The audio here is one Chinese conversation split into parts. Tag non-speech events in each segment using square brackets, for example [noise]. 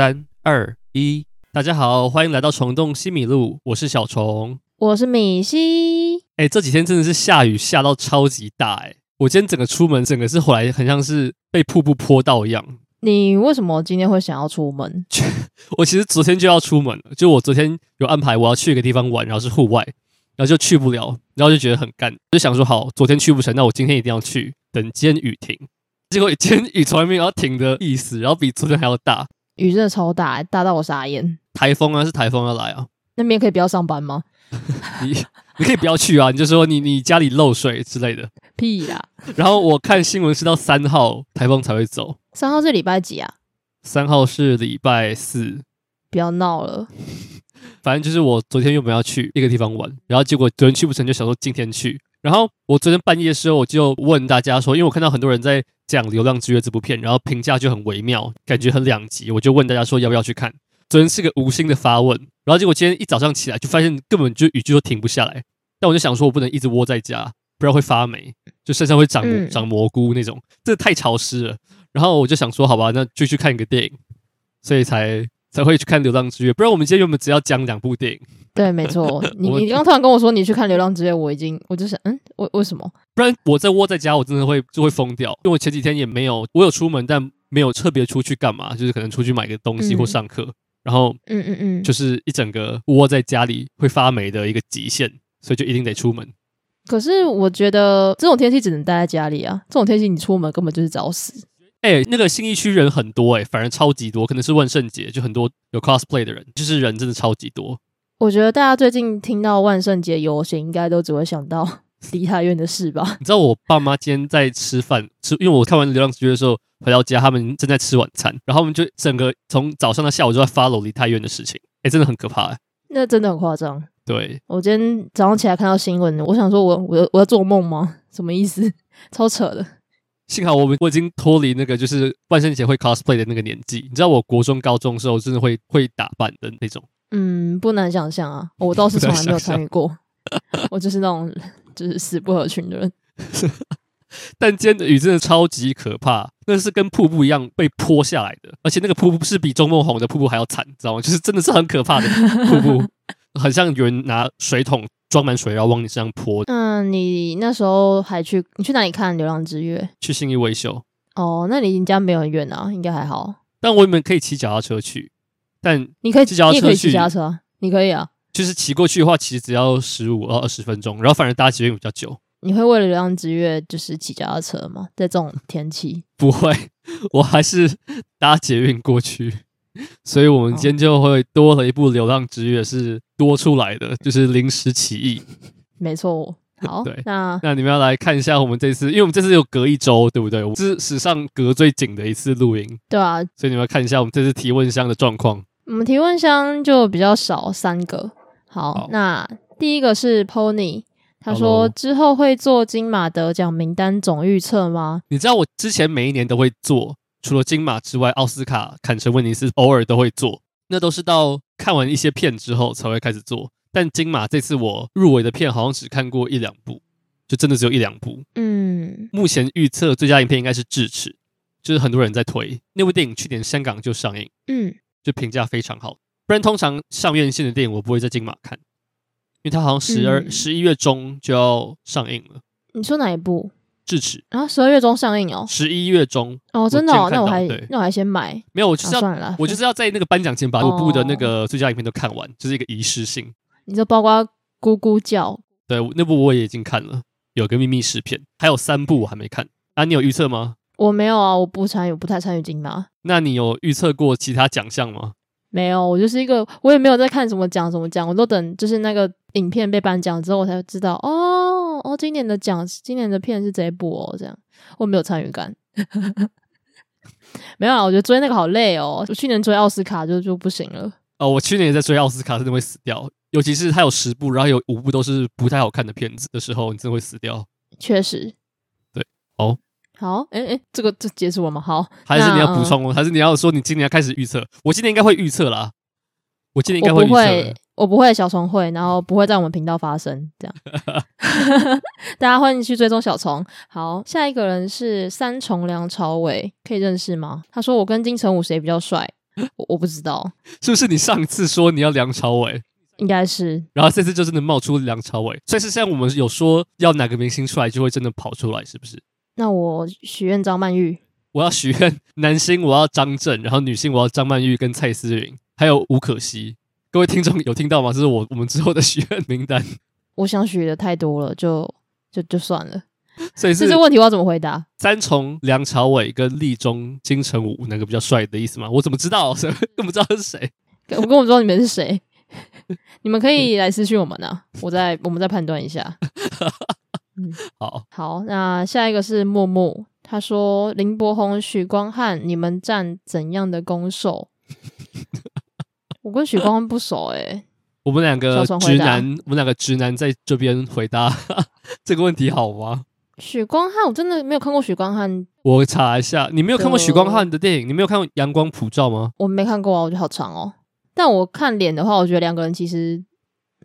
三二一，大家好，欢迎来到虫洞西米露，我是小虫，我是米西。哎、欸，这几天真的是下雨下到超级大哎、欸！我今天整个出门，整个是后来很像是被瀑布泼到一样。你为什么今天会想要出门？[laughs] 我其实昨天就要出门了，就我昨天有安排我要去一个地方玩，然后是户外，然后就去不了，然后就觉得很干，就想说好，昨天去不成，那我今天一定要去，等今天雨停。结果今天雨从来没有要停的意思，然后比昨天还要大，雨真的超大，大到我傻眼。台风啊，是台风要来啊？那边可以不要上班吗？[laughs] 你你可以不要去啊，你就说你你家里漏水之类的。屁啦！然后我看新闻是到三号台风才会走。三号是礼拜几啊？三号是礼拜四。不要闹了。反正就是我昨天又没有要去一个地方玩，然后结果昨天去不成，就想说今天去。然后我昨天半夜的时候，我就问大家说，因为我看到很多人在讲《流浪之月》这部片，然后评价就很微妙，感觉很两极。我就问大家说要不要去看。昨天是个无心的发问，然后结果今天一早上起来就发现根本就雨就停不下来。但我就想说，我不能一直窝在家，不然会发霉，就身上会长、嗯、长蘑菇那种，这太潮湿了。然后我就想说，好吧，那就去看一个电影，所以才才会去看《流浪之月》。不然我们今天原本只要讲两部电影。对，没错。[laughs] 你你刚突然跟我说你去看《流浪之月》，我已经我就想，嗯，为为什么？不然我在窝在家，我真的会就会疯掉。因为我前几天也没有，我有出门，但没有特别出去干嘛，就是可能出去买个东西或上课。嗯、然后，嗯嗯嗯，就是一整个窝在家里会发霉的一个极限，所以就一定得出门。可是我觉得这种天气只能待在家里啊，这种天气你出门根本就是找死。哎、欸，那个新义区人很多哎、欸，反而超级多，可能是万圣节，就很多有 cosplay 的人，就是人真的超级多。我觉得大家最近听到万圣节游行，应该都只会想到 [laughs] 梨泰院的事吧？你知道我爸妈今天在吃饭，吃，因为我看完《流浪之月》的时候回到家，他们正在吃晚餐，然后我们就整个从早上到下午就在 follow 梨泰院的事情，哎、欸，真的很可怕。那真的很夸张。对，我今天早上起来看到新闻，我想说我我我要做梦吗？什么意思？[laughs] 超扯的。幸好我们我已经脱离那个就是万圣节会 cosplay 的那个年纪，你知道我国中高中的时候真的会会打扮的那种。嗯，不难想象啊，我倒是从来没有参与过，我就是那种就是死不合群的人。[laughs] 但今天的雨真的超级可怕，那是跟瀑布一样被泼下来的，而且那个瀑布是比钟梦红的瀑布还要惨，知道吗？就是真的是很可怕的瀑布，很像有人拿水桶装满水然后往你身上泼。嗯，你那时候还去你去哪里看《流浪之月》？去信义维修。哦，那离你家没有很远啊，应该还好。但我们可以骑脚踏车去。但你可以骑脚踏车，你可以骑脚踏车，你可以啊。就是骑过去的话，其实只要十五到二十分钟，然后反而搭捷运比较久。你会为了流浪之月就是骑脚踏车吗？在这种天气？不会，我还是搭捷运过去。所以我们今天就会多了一部流浪之月，是多出来的，[laughs] 就是临时起意。没错。好，对，那那你们要来看一下我们这次，因为我们这次有隔一周，对不对？这是史上隔最紧的一次录音，对啊。所以你们要看一下我们这次提问箱的状况。我们提问箱就比较少，三个。好，好，那第一个是 Pony，他说之后会做金马得奖名单总预测吗？你知道我之前每一年都会做，除了金马之外，奥斯卡、坎城、威尼斯偶尔都会做，那都是到看完一些片之后才会开始做。但金马这次我入围的片好像只看过一两部，就真的只有一两部。嗯，目前预测最佳影片应该是《智齿》，就是很多人在推那部电影，去年香港就上映，嗯，就评价非常好。不然通常上院线的电影我不会在金马看，因为它好像十二、十一月中就要上映了。你说哪一部？《智齿》啊，十二月中上映哦，十一月中哦，真的哦，那我还那我还先买。没有，我就是要我就是要在那个颁奖前把五部的那个最佳影片都看完，就是一个仪式性。你就包括咕咕叫，对，那部我也已经看了，有个秘密试片，还有三部我还没看。啊，你有预测吗？我没有啊，我不参与，不太参与金马。那你有预测过其他奖项吗？没有，我就是一个，我也没有在看什么奖什么奖，我都等就是那个影片被颁奖之后，我才知道哦哦，今年的奖，今年的片是这一部哦，这样我没有参与感。[laughs] 没有啊，我觉得追那个好累哦，我去年追奥斯卡就就不行了。哦，我去年也在追奥斯卡，真的会死掉。尤其是它有十部，然后有五部都是不太好看的片子的时候，你真的会死掉。确实，对，哦，好，哎哎，这个这结束了吗？好，还是你要补充？嗯、还是你要说你今年要开始预测？我今年应该会预测啦。我今年应该会预测。我不会，小虫会，然后不会在我们频道发生这样。[laughs] 大家欢迎去追踪小虫。好，下一个人是三重梁朝伟，可以认识吗？他说我跟金城武谁比较帅？我我不知道，是不是你上次说你要梁朝伟？应该是，然后这次就真的冒出梁朝伟，所以是像我们有说要哪个明星出来，就会真的跑出来，是不是？那我许愿张曼玉，我要许愿男星我要张震，然后女星我要张曼玉跟蔡思芸，还有吴可熙。各位听众有听到吗？这是我我们之后的许愿名单。我想许的太多了，就就就算了。[laughs] 所以是这个问题我要怎么回答？三重梁朝伟跟立中金城武哪个比较帅的意思吗？我怎么知道？[laughs] 更不知道是谁？我跟我说你们是谁？[laughs] 你们可以来私讯我们呢、啊，我再我们再判断一下。嗯，好好，那下一个是默默，他说林柏宏、许光汉，你们站怎样的攻受？我跟许光汉不熟哎、欸，我们两个直男，我们两个直男在这边回答 [laughs] 这个问题好吗？许光汉，我真的没有看过许光汉。我查一下，你没有看过许光汉的电影？你没有看过《阳光普照》吗？我没看过啊，我觉得好长哦。但我看脸的话，我觉得两个人其实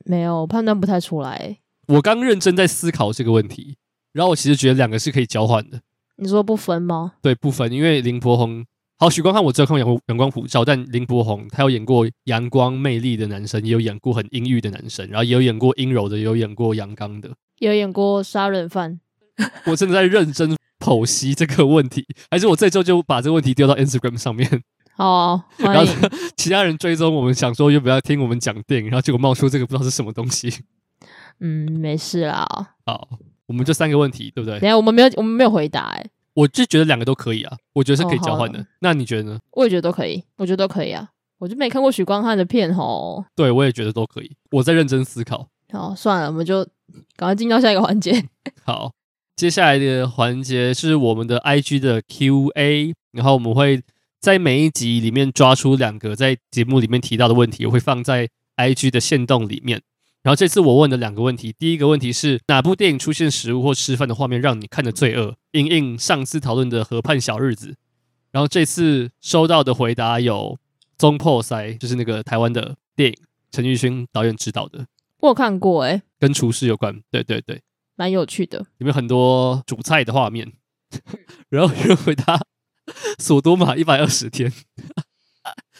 没有判断不太出来。我刚认真在思考这个问题，然后我其实觉得两个是可以交换的。你说不分吗？对，不分，因为林柏宏，好，许光汉我只有看过阳阳光普照，但林柏宏他有演过阳光魅力的男生，也有演过很阴郁的男生，然后也有演过阴柔的，也有演过阳刚的，也有演过杀人犯。[laughs] 我真的在认真剖析这个问题，还是我这周就把这个问题丢到 Instagram 上面？[laughs] 好、哦，然后 [laughs] 其他人追踪我们，想说要不要听我们讲电影，然后结果冒出这个不知道是什么东西。嗯，没事啦。好，我们就三个问题，对不对？等下我们没有，我们没有回答哎、欸。我就觉得两个都可以啊，我觉得是可以交换的。哦、那你觉得呢？我也觉得都可以，我觉得都可以啊。我就没看过许光汉的片哦。对，我也觉得都可以。我在认真思考。好，算了，我们就赶快进到下一个环节。[laughs] 好，接下来的环节是我们的 IG 的 QA，然后我们会。在每一集里面抓出两个在节目里面提到的问题，我会放在 IG 的线动里面。然后这次我问的两个问题，第一个问题是哪部电影出现食物或吃饭的画面让你看的最饿？因应上次讨论的《河畔小日子》。然后这次收到的回答有《中破塞》，就是那个台湾的电影，陈玉勋导演执导的。我有看过哎、欸，跟厨师有关。对对对，蛮有趣的，里面很多煮菜的画面。[laughs] 然后有人回答。[laughs] 索多玛一百二十天，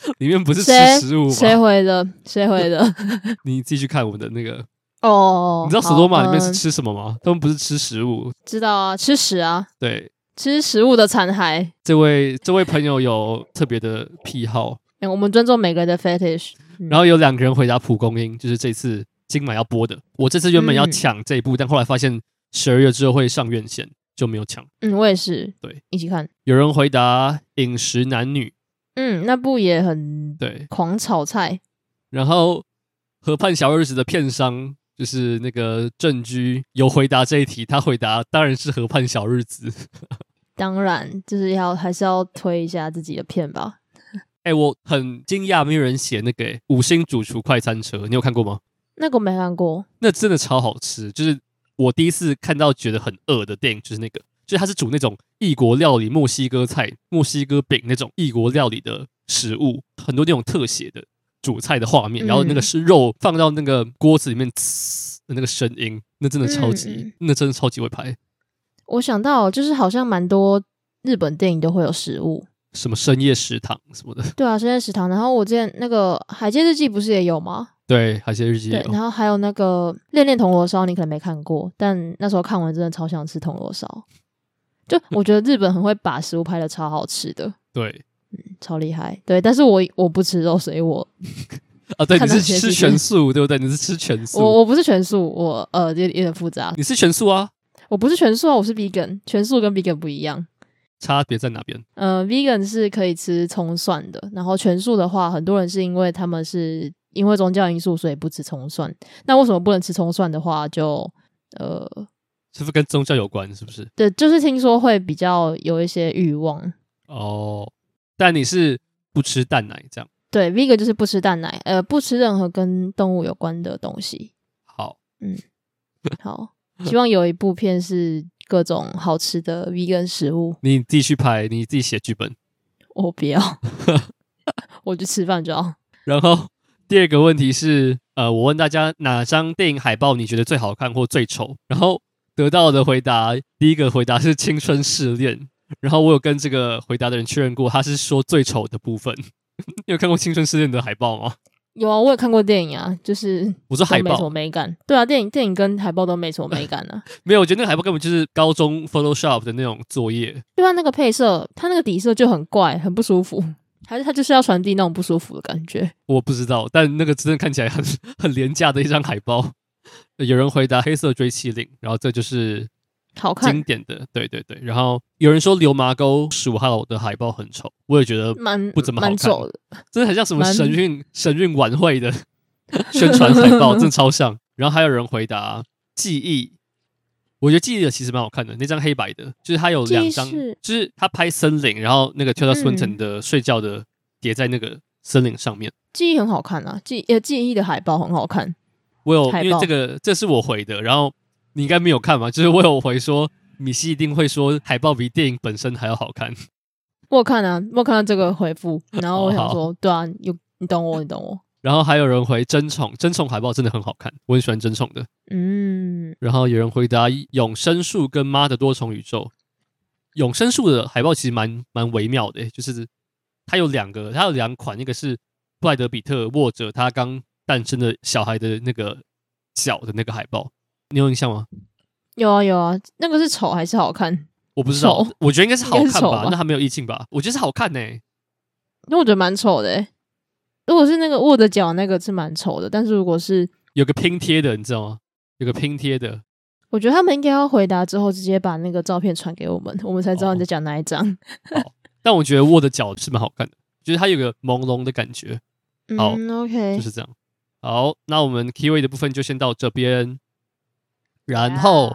[laughs] 里面不是吃食物吗？谁回的？谁回的？[laughs] 你继续看我们的那个哦。你知道索多玛里面是吃什么吗？他们不是吃食物。知道啊，吃屎啊。对，吃食物的残骸。这位这位朋友有特别的癖好。欸，我们尊重每个人的 fetish。然后有两个人回答蒲公英，就是这次今晚要播的。我这次原本要抢这一部，但后来发现十二月之后会上院线。就没有抢。嗯，我也是。对，一起看。有人回答《饮食男女》。嗯，那部也很对，狂炒菜。然后《河畔小日子》的片商就是那个郑居有回答这一题，他回答当然是《河畔小日子》。[laughs] 当然，就是要还是要推一下自己的片吧。哎、欸，我很惊讶，没有人写那个五星主厨快餐车，你有看过吗？那个没看过。那真的超好吃，就是。我第一次看到觉得很饿的电影就是那个，就是它是煮那种异国料理、墨西哥菜、墨西哥饼那种异国料理的食物，很多那种特写的煮菜的画面，然后那个是肉放到那个锅子里面呲的那个声音，那真的超级，嗯、那真的超级会拍。我想到就是好像蛮多日本电影都会有食物，什么深夜食堂什么的。对啊，深夜食堂。然后我之前那个海街日记不是也有吗？对，海街日记。对，然后还有那个恋恋铜锣烧，你可能没看过，但那时候看完真的超想吃铜锣烧。就我觉得日本很会把食物拍的超好吃的，[laughs] 对，嗯，超厉害。对，但是我我不吃肉，所以我 [laughs] 啊，对，[laughs] 你是吃全素，对不对？你是吃全素，我我不是全素，我呃有点有点复杂。你是全素啊？我不是全素啊，我是 vegan，全素跟 vegan 不一样，差别在哪边？呃，vegan 是可以吃葱蒜的，然后全素的话，很多人是因为他们是。因为宗教因素，所以不吃葱蒜。那为什么不能吃葱蒜的话，就呃，是不是跟宗教有关？是不是？对，就是听说会比较有一些欲望。哦，但你是不吃蛋奶这样？对，vegan 就是不吃蛋奶，呃，不吃任何跟动物有关的东西。好，嗯，好，希望有一部片是各种好吃的 vegan 食物。你继续拍，你自己写剧本。我不要，[laughs] 我就吃饭就好。然后。第二个问题是，呃，我问大家哪张电影海报你觉得最好看或最丑？然后得到的回答，第一个回答是《青春试炼》，然后我有跟这个回答的人确认过，他是说最丑的部分。[laughs] 你有看过《青春试恋》的海报吗？有啊，我有看过电影啊，就是我说海报没什么美感。对啊，电影电影跟海报都没什么美感啊。[laughs] 没有，我觉得那个海报根本就是高中 Photoshop 的那种作业。对啊，那个配色，它那个底色就很怪，很不舒服。还是它就是要传递那种不舒服的感觉？我不知道，但那个真的看起来很 [laughs] 很廉价的一张海报。有人回答黑色追缉令，然后这就是。好看，经典的，对对对。然后有人说《流麻沟十五号》的海报很丑，我也觉得蛮不怎么好看，丑的，真的很像什么神韵 [laughs] 神韵晚会的宣传海报，真的超像。然后还有人回答记忆，我觉得记忆的其实蛮好看的，那张黑白的，就是它有两张，就是他拍森林，然后那个 Tilda Swinton 的睡觉的叠在那个森林上面，记忆很好看啊，记呃记忆的海报很好看。我有因为这个这是我回的，然后。你应该没有看吧？就是我有回说，米西一定会说海报比电影本身还要好看。我有看啊，我有看到这个回复，然后我想说，对啊，有你懂我，你懂我。然后还有人回争宠，争宠海报真的很好看，我很喜欢争宠的。嗯。然后有人回答永生树跟妈的多重宇宙，永生树的海报其实蛮蛮微妙的，就是它有两个，它有两款，一个是布莱德比特握着他刚诞生的小孩的那个脚的那个海报。你有印象吗？有啊有啊，那个是丑还是好看？我不知道，我觉得应该是好看吧。那还没有意境吧？我觉得是好看呢、欸，因为我觉得蛮丑的、欸。如果是那个握着脚那个是蛮丑的，但是如果是有个拼贴的，你知道吗？有个拼贴的，我觉得他们应该要回答之后直接把那个照片传给我们，我们才知道你在讲哪一张。好，但我觉得握着脚是蛮好看的，就是它有个朦胧的感觉。好、嗯、，OK，就是这样。好，那我们 Keyway 的部分就先到这边。然后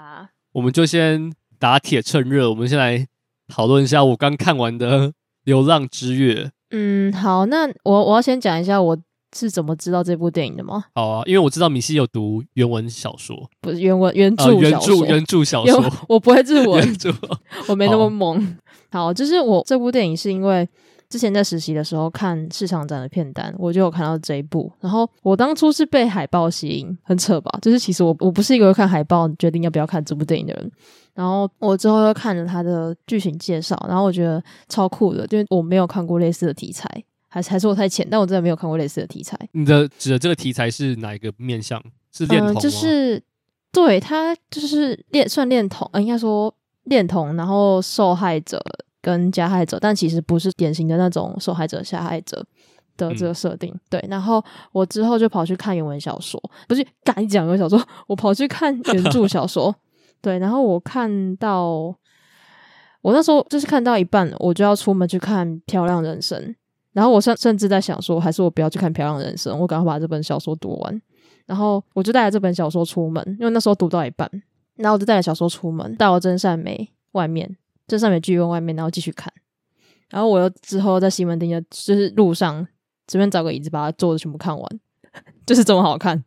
我们就先打铁趁热，我们先来讨论一下我刚看完的《流浪之月》。嗯，好，那我我要先讲一下我是怎么知道这部电影的吗？好啊，因为我知道米西有读原文小说，不是原文原著、呃、原著原著小说，我不会日文，[laughs] 着我没那么猛。好，好，就是我这部电影是因为。之前在实习的时候看市场展的片单，我就有看到这一部。然后我当初是被海报吸引，很扯吧？就是其实我我不是一个会看海报决定要不要看这部电影的人。然后我之后又看了他的剧情介绍，然后我觉得超酷的，因为我没有看过类似的题材，还是还是我太浅，但我真的没有看过类似的题材。你的指的这个题材是哪一个面向？是恋童吗？嗯，就是对他就是恋算恋童，应该说恋童，然后受害者。跟加害者，但其实不是典型的那种受害者、加害者的这个设定。嗯、对，然后我之后就跑去看原文小说，不是敢讲原文小说，我跑去看原著小说。[laughs] 对，然后我看到，我那时候就是看到一半，我就要出门去看《漂亮人生》，然后我甚甚至在想说，还是我不要去看《漂亮人生》，我赶快把这本小说读完。然后我就带着这本小说出门，因为那时候读到一半，然后我就带着小说出门，到真善美外面。这上面剧院外面，然后继续看，然后我又之后在西门町的，就是路上随便找个椅子把它坐着全部看完，[laughs] 就是这么好看。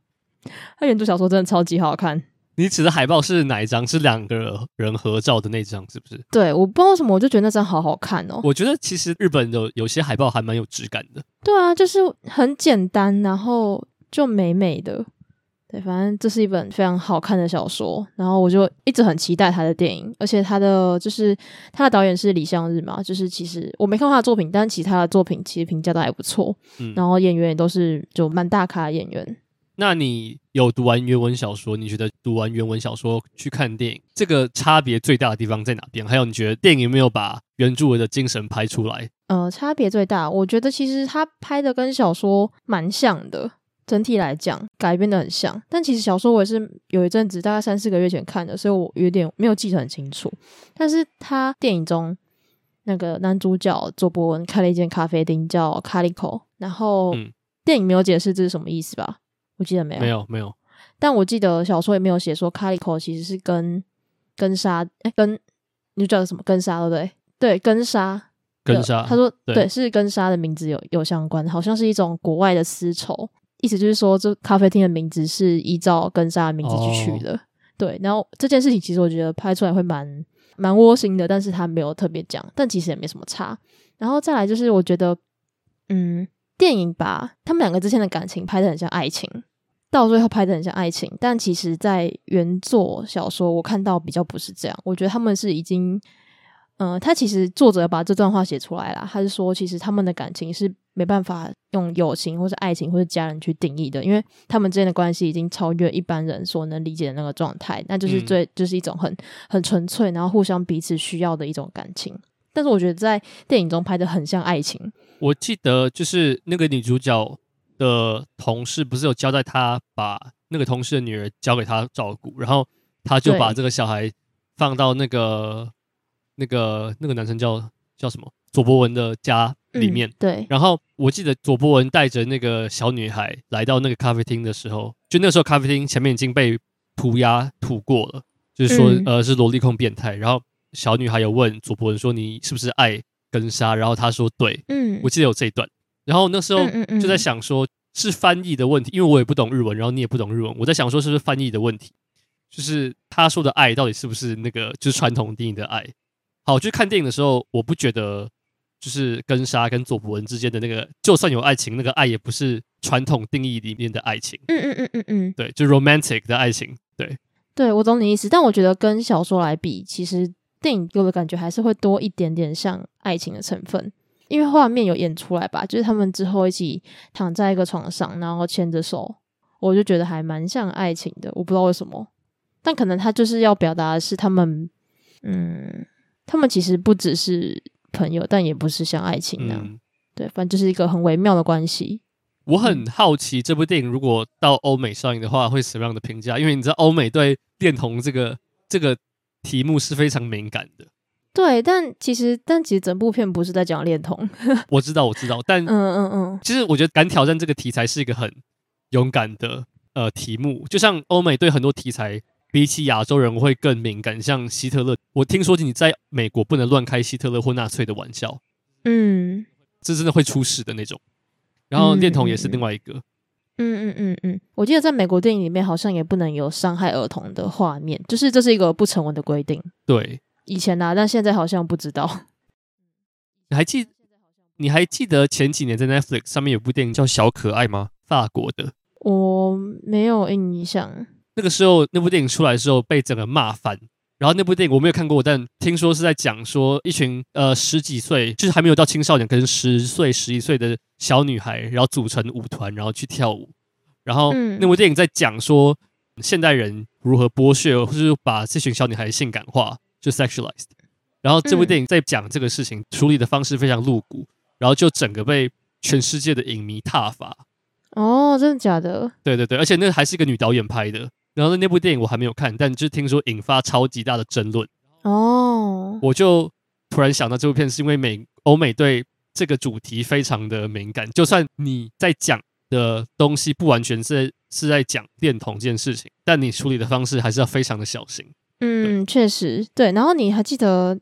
他原著小说真的超级好看。你指的海报是哪一张？是两个人合照的那张，是不是？对，我不知道为什么，我就觉得那张好好看哦。我觉得其实日本有有些海报还蛮有质感的。对啊，就是很简单，然后就美美的。对，反正这是一本非常好看的小说，然后我就一直很期待他的电影，而且他的就是他的导演是李相日嘛，就是其实我没看过他的作品，但其他的作品其实评价都还不错，嗯，然后演员也都是就蛮大咖的演员。那你有读完原文小说？你觉得读完原文小说去看电影，这个差别最大的地方在哪边？还有你觉得电影有没有把原著的精神拍出来？呃，差别最大，我觉得其实他拍的跟小说蛮像的。整体来讲，改编的很像，但其实小说我也是有一阵子，大概三四个月前看的，所以我有点没有记得很清楚。但是他电影中那个男主角周伯文开了一间咖啡厅叫卡利口，然后电影没有解释这是什么意思吧？我记得没有，没有，没有。但我记得小说也没有写说卡利口其实是跟跟沙，哎，跟你叫什么跟沙对不对？对，跟沙，跟沙。他说对，对，是跟沙的名字有有相关，好像是一种国外的丝绸。意思就是说，这咖啡厅的名字是依照根沙的名字去取的，哦、对。然后这件事情其实我觉得拍出来会蛮蛮窝心的，但是他没有特别讲，但其实也没什么差。然后再来就是，我觉得，嗯，电影把他们两个之间的感情拍得很像爱情，到最后拍得很像爱情，但其实在原作小说我看到比较不是这样。我觉得他们是已经，嗯、呃，他其实作者把这段话写出来了，他是说其实他们的感情是没办法用友情或是爱情或是家人去定义的，因为他们之间的关系已经超越一般人所能理解的那个状态，那就是最、嗯、就是一种很很纯粹，然后互相彼此需要的一种感情。但是我觉得在电影中拍的很像爱情。我记得就是那个女主角的同事不是有交代她把那个同事的女儿交给她照顾，然后她就把这个小孩放到那个那个那个男生叫叫什么佐伯文的家里面。嗯、对。然后我记得左博文带着那个小女孩来到那个咖啡厅的时候，就那时候咖啡厅前面已经被涂鸦涂过了，就是说、嗯、呃是萝莉控变态，然后。小女孩有问左博文说：“你是不是爱根杀？”然后他说：“对。”嗯，我记得有这一段。然后那时候就在想说，是翻译的问题，因为我也不懂日文，然后你也不懂日文。我在想说，是不是翻译的问题？就是他说的爱到底是不是那个就是传统定义的爱？好，就是看电影的时候，我不觉得就是根莎跟佐伯文之间的那个，就算有爱情，那个爱也不是传统定义里面的爱情。嗯嗯嗯嗯嗯，对，就 romantic 的爱情。对，对我懂你意思，但我觉得跟小说来比，其实。电影给我的感觉还是会多一点点像爱情的成分，因为画面有演出来吧，就是他们之后一起躺在一个床上，然后牵着手，我就觉得还蛮像爱情的。我不知道为什么，但可能他就是要表达的是他们，嗯，他们其实不只是朋友，但也不是像爱情那样。嗯、对，反正就是一个很微妙的关系。我很好奇这部电影如果到欧美上映的话，会什么样的评价？因为你知道欧美对恋童这个这个。题目是非常敏感的，对，但其实，但其实整部片不是在讲恋童。[laughs] 我知道，我知道，但嗯嗯嗯，其实我觉得敢挑战这个题材是一个很勇敢的呃题目。就像欧美对很多题材比起亚洲人会更敏感，像希特勒，我听说你在美国不能乱开希特勒或纳粹的玩笑，嗯，这真的会出事的那种。然后恋童也是另外一个。嗯嗯嗯嗯嗯，我记得在美国电影里面好像也不能有伤害儿童的画面，就是这是一个不成文的规定。对，以前啊，但现在好像不知道。你还记？你还记得前几年在 Netflix 上面有部电影叫《小可爱》吗？法国的。我没有印象。那个时候那部电影出来的时候被整个骂翻，然后那部电影我没有看过，但听说是在讲说一群呃十几岁，就是还没有到青少年，可能十岁、十一岁的。小女孩，然后组成舞团，然后去跳舞。然后那部电影在讲说，现代人如何剥削，或是把这群小女孩性感化，就 sexualized。然后这部电影在讲这个事情，处理的方式非常露骨，然后就整个被全世界的影迷挞伐。哦，真的假的？对对对，而且那还是一个女导演拍的。然后那部电影我还没有看，但就听说引发超级大的争论。哦，我就突然想到这部片是因为美欧美对。这个主题非常的敏感，就算你在讲的东西不完全是是在讲恋童这件事情，但你处理的方式还是要非常的小心。嗯，确实对。然后你还记得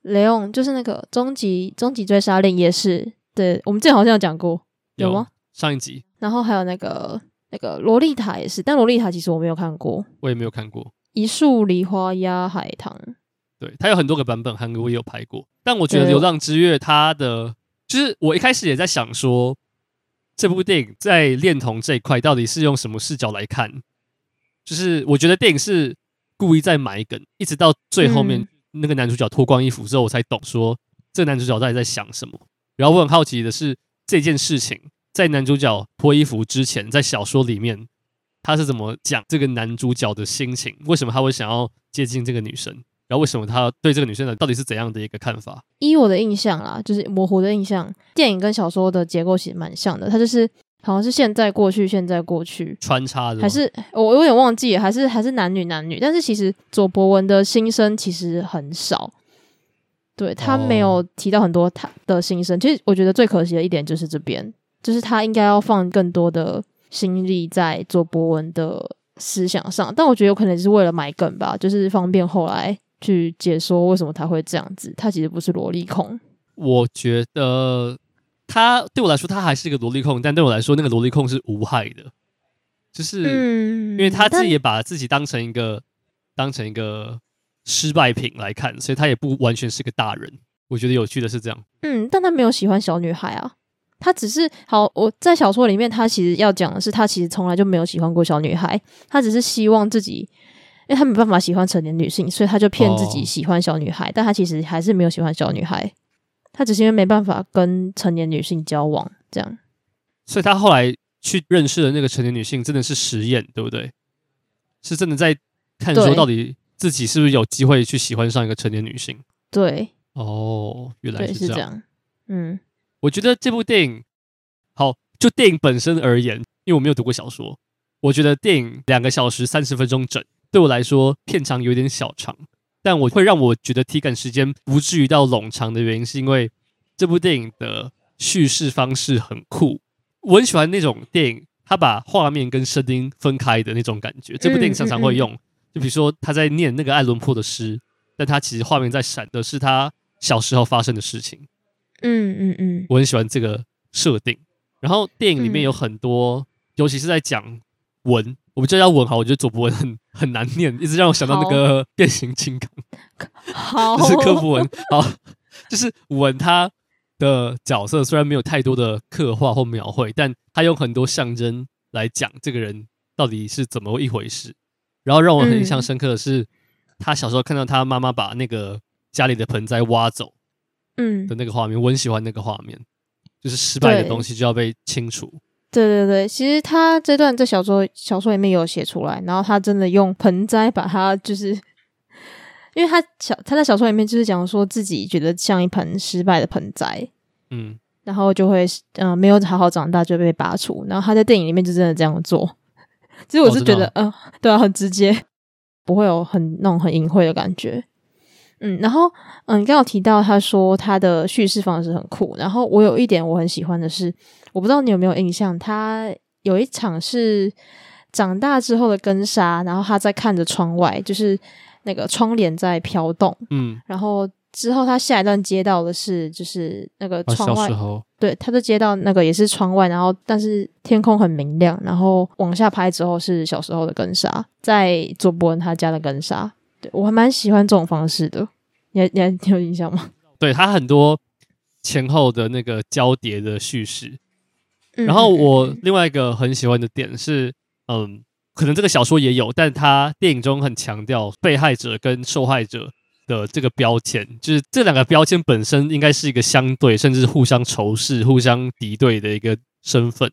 雷昂，就是那个终极终极追杀令也是，对，我们之前好像有讲过，有吗？上一集。然后还有那个那个洛丽塔也是，但洛丽塔其实我没有看过，我也没有看过。一树梨花压海棠。对，它有很多个版本，韩国也有拍过。但我觉得《流浪之月》它的，就是我一开始也在想说，这部电影在恋童这一块到底是用什么视角来看？就是我觉得电影是故意在埋梗，一直到最后面那个男主角脱光衣服之后，我才懂说这个男主角到底在想什么。然后我很好奇的是，这件事情在男主角脱衣服之前，在小说里面他是怎么讲这个男主角的心情？为什么他会想要接近这个女生？然后为什么他对这个女生的到底是怎样的一个看法？依我的印象啦，就是模糊的印象，电影跟小说的结构其实蛮像的。它就是好像是现在过去，现在过去穿插的，还是我有点忘记，还是还是男女男女。但是其实左博文的心声其实很少，对，他没有提到很多他的心声。哦、其实我觉得最可惜的一点就是这边，就是他应该要放更多的心力在做博文的思想上。但我觉得有可能是为了买梗吧，就是方便后来。去解说为什么他会这样子？他其实不是萝莉控。我觉得他对我来说，他还是一个萝莉控，但对我来说，那个萝莉控是无害的，就是因为他自己也把自己当成一个当成一个失败品来看，所以他也不完全是个大人。我觉得有趣的是这样。嗯，但他没有喜欢小女孩啊，他只是好。我在小说里面，他其实要讲的是，他其实从来就没有喜欢过小女孩，他只是希望自己。因为他没办法喜欢成年女性，所以他就骗自己喜欢小女孩，哦、但他其实还是没有喜欢小女孩。他只是因为没办法跟成年女性交往，这样。所以他后来去认识的那个成年女性，真的是实验，对不对？是真的在看说到底自己是不是有机会去喜欢上一个成年女性？对，哦，原来是这样。是这样。嗯，我觉得这部电影，好，就电影本身而言，因为我没有读过小说，我觉得电影两个小时三十分钟整，对我来说片长有点小长。但我会让我觉得体感时间不至于到冗长的原因，是因为这部电影的叙事方式很酷。我很喜欢那种电影，它把画面跟声音分开的那种感觉。这部电影常常会用，就比如说他在念那个爱伦坡的诗，但他其实画面在闪的是他小时候发生的事情。嗯嗯嗯，我很喜欢这个设定。然后电影里面有很多，嗯、尤其是在讲文。我不知道要文哈，我觉得左伯文很很难念，一直让我想到那个变形金刚。好，就是柯博文。好，就是文他的角色虽然没有太多的刻画或描绘，但他用很多象征来讲这个人到底是怎么一回事。然后让我很印象深刻的是，嗯、他小时候看到他妈妈把那个家里的盆栽挖走，嗯。的那个画面，我很喜欢那个画面，就是失败的东西就要被清除。对对对，其实他这段在小说小说里面有写出来，然后他真的用盆栽把它，就是 [laughs] 因为他小他在小说里面就是讲说自己觉得像一盆失败的盆栽，嗯，然后就会嗯、呃、没有好好长大就被拔除，然后他在电影里面就真的这样做，[laughs] 其实我是觉得嗯、哦。呃、对啊，很直接，不会有很那种很隐晦的感觉，嗯，然后嗯，你刚刚有提到他说他的叙事方式很酷，然后我有一点我很喜欢的是。我不知道你有没有印象，他有一场是长大之后的跟纱，然后他在看着窗外，就是那个窗帘在飘动，嗯，然后之后他下一段接到的是就是那个窗外，哦、对，他就接到那个也是窗外，然后但是天空很明亮，然后往下拍之后是小时候的跟纱，在佐伯恩他家的跟纱，对，我还蛮喜欢这种方式的，你还你还有印象吗？[laughs] 对，他很多前后的那个交叠的叙事。然后我另外一个很喜欢的点是，嗯，可能这个小说也有，但他电影中很强调被害者跟受害者的这个标签，就是这两个标签本身应该是一个相对，甚至互相仇视、互相敌对的一个身份。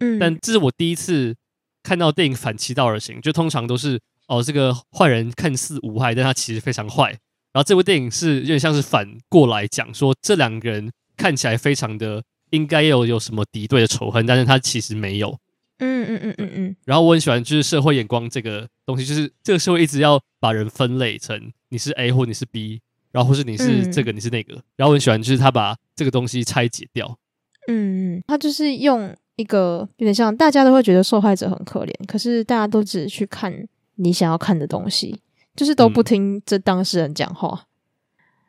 嗯，但这是我第一次看到电影反其道而行，就通常都是哦，这个坏人看似无害，但他其实非常坏。然后这部电影是有点像是反过来讲，说这两个人看起来非常的。应该有有什么敌对的仇恨，但是他其实没有。嗯嗯嗯嗯嗯。然后我很喜欢就是社会眼光这个东西，就是这个社会一直要把人分类成你是 A 或你是 B，然后或是你是这个、嗯、你是那个。然后我很喜欢就是他把这个东西拆解掉。嗯，他就是用一个有点像大家都会觉得受害者很可怜，可是大家都只去看你想要看的东西，就是都不听这当事人讲话。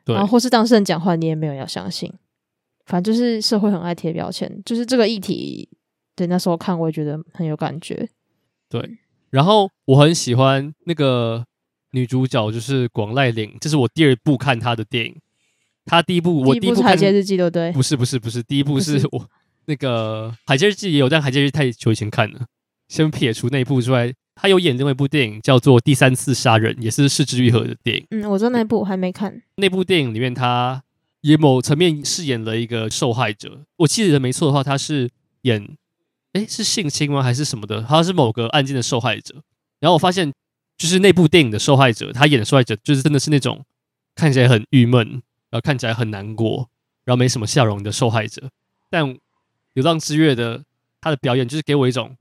对、嗯。然后或是当事人讲话，你也没有要相信。反正就是社会很爱贴标签，就是这个议题，对，那时候看我也觉得很有感觉。对，然后我很喜欢那个女主角，就是广濑铃，这是我第二部看她的电影。她第一部我第一部《海街日记》对不对？不是不是不是，第一部是我那个《海街日记》也有，但《海街日记》太久以前看了。先撇除那一部之外，她有演另外一部电影叫做《第三次杀人》，也是是枝裕和的电影。嗯，我知道那部我还没看。那部电影里面他。也某层面饰演了一个受害者，我记得没错的话，他是演，哎，是性侵吗？还是什么的？他是某个案件的受害者。然后我发现，就是那部电影的受害者，他演的受害者就是真的是那种看起来很郁闷，然后看起来很难过，然后没什么笑容的受害者。但《流浪之月》的他的表演，就是给我一种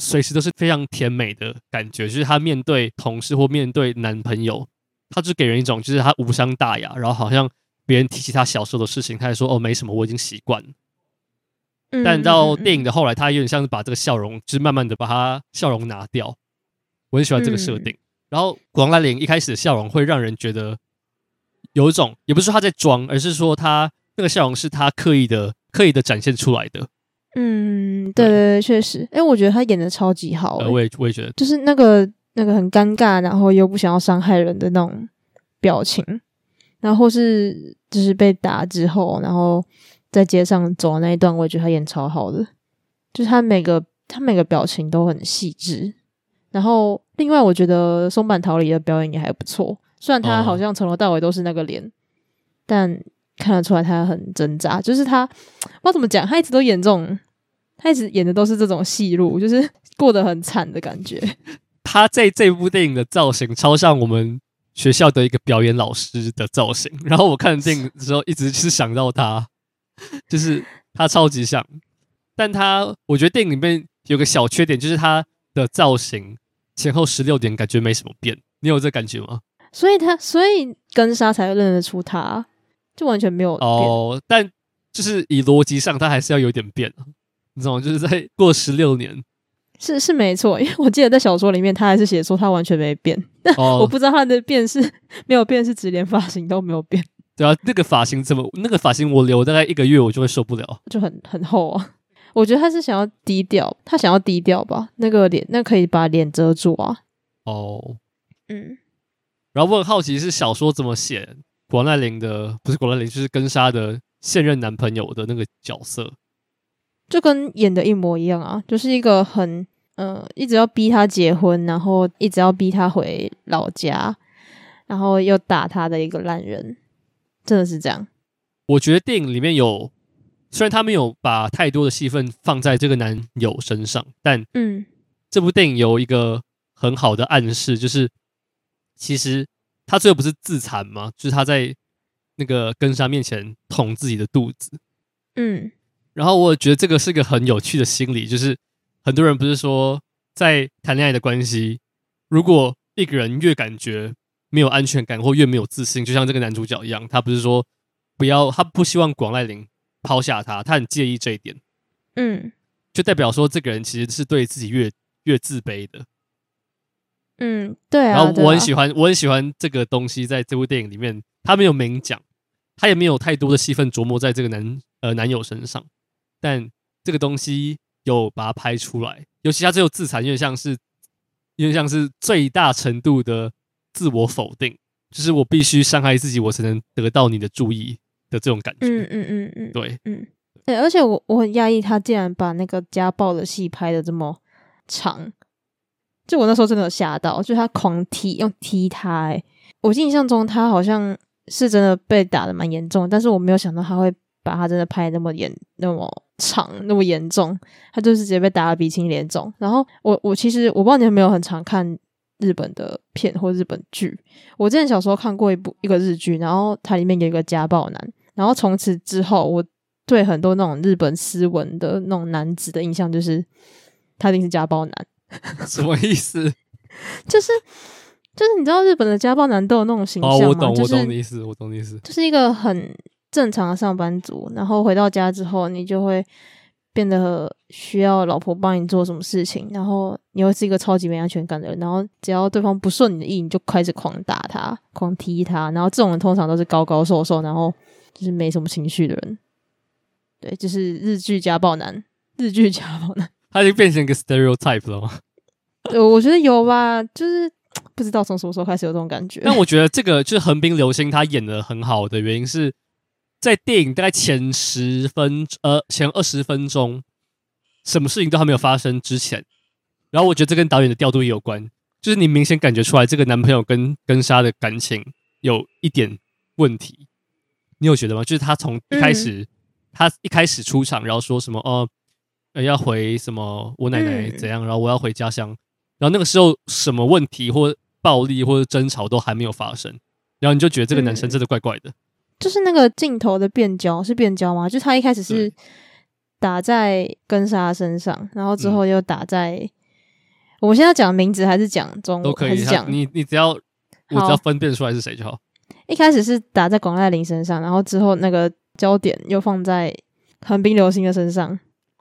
随时都是非常甜美的感觉，就是她面对同事或面对男朋友，她就给人一种就是她无伤大雅，然后好像。别人提起她小时候的事情，她还说：“哦，没什么，我已经习惯了。嗯”但到电影的后来，她有点像是把这个笑容，就是慢慢的把她笑容拿掉。我很喜欢这个设定。嗯、然后广濑铃一开始的笑容会让人觉得有一种，也不是说他在装，而是说她那个笑容是她刻意的、刻意的展现出来的。嗯，对对对，确实。哎，我觉得他演的超级好。我也我也觉得，就是那个那个很尴尬，然后又不想要伤害人的那种表情。然后是就是被打之后，然后在街上走的那一段，我也觉得他演超好的，就是他每个他每个表情都很细致。然后另外，我觉得松坂桃李的表演也还不错，虽然他好像从头到尾都是那个脸，哦、但看得出来他很挣扎，就是他不知道怎么讲，他一直都演这种，他一直演的都是这种戏路，就是过得很惨的感觉。他在这部电影的造型超像我们学校的一个表演老师的造型，然后我看电影的时候一直是想到他，就是他超级像，但他我觉得电影里面有个小缺点，就是他的造型前后十六点感觉没什么变，你有这感觉吗？所以他所以根沙才会认得出他，就完全没有哦，但就是以逻辑上，他还是要有点变，你知道吗？就是在 [laughs] 过十六年。是是没错，因为我记得在小说里面，他还是写说他完全没变，但我不知道他的变是没有变，是指连发型都没有变。对啊，那个发型怎么？那个发型我留大概一个月，我就会受不了，就很很厚啊。我觉得他是想要低调，他想要低调吧？那个脸，那可以把脸遮住啊。哦，嗯。然后我很好奇是小说怎么写广濑铃的，不是广濑铃，就是根沙的现任男朋友的那个角色。就跟演的一模一样啊，就是一个很呃，一直要逼他结婚，然后一直要逼他回老家，然后又打他的一个烂人，真的是这样。我觉得电影里面有，虽然他没有把太多的戏份放在这个男友身上，但嗯，这部电影有一个很好的暗示，就是其实他最后不是自残吗？就是他在那个根纱面前捅自己的肚子，嗯。然后我也觉得这个是个很有趣的心理，就是很多人不是说在谈恋爱的关系，如果一个人越感觉没有安全感或越没有自信，就像这个男主角一样，他不是说不要，他不希望广濑铃抛下他，他很介意这一点，嗯，就代表说这个人其实是对自己越越自卑的，嗯，对啊。然后我很喜欢，我很喜欢这个东西，在这部电影里面，他没有明讲，他也没有太多的戏份琢磨在这个男呃男友身上。但这个东西有把它拍出来，尤其他最后自残，有点像是，有点像是最大程度的自我否定，就是我必须伤害自己，我才能得到你的注意的这种感觉。嗯嗯嗯嗯，对，嗯，对，而且我我很讶异，他竟然把那个家暴的戏拍的这么长，就我那时候真的有吓到，就他狂踢，用踢他，欸，我印象中他好像是真的被打的蛮严重，但是我没有想到他会把他真的拍那么严，那么。长那么严重，他就是直接被打的鼻青脸肿。然后我我其实我不知道你有没有很常看日本的片或日本剧。我之前小时候看过一部一个日剧，然后它里面有一个家暴男。然后从此之后，我对很多那种日本斯文的那种男子的印象就是他一定是家暴男。[laughs] 什么意思？就是就是你知道日本的家暴男都有那种形象吗？哦，我懂，就是、我懂你意思，我懂你意思，就是一个很。正常的上班族，然后回到家之后，你就会变得需要老婆帮你做什么事情，然后你会是一个超级没安全感的人，然后只要对方不顺你的意，你就开始狂打他、狂踢他，然后这种人通常都是高高瘦瘦，然后就是没什么情绪的人。对，就是日剧家暴男，日剧家暴男，他已经变成一个 stereotype 了吗？对，[laughs] 我觉得有吧，就是不知道从什么时候开始有这种感觉。但我觉得这个就是横滨流星他演的很好的原因是。在电影大概前十分呃前二十分钟，什么事情都还没有发生之前，然后我觉得这跟导演的调度也有关，就是你明显感觉出来这个男朋友跟跟莎的感情有一点问题，你有觉得吗？就是他从一开始，嗯、他一开始出场，然后说什么哦、呃，要回什么我奶奶怎样，然后我要回家乡，然后那个时候什么问题或暴力或者争吵都还没有发生，然后你就觉得这个男生真的怪怪的。就是那个镜头的变焦是变焦吗？就他一开始是打在根沙身上，然后之后又打在……嗯、我们现在讲名字还是讲中？都可以讲。你你只要我只要分辨出来是谁就好。一开始是打在广濑铃身上，然后之后那个焦点又放在横滨流星的身上，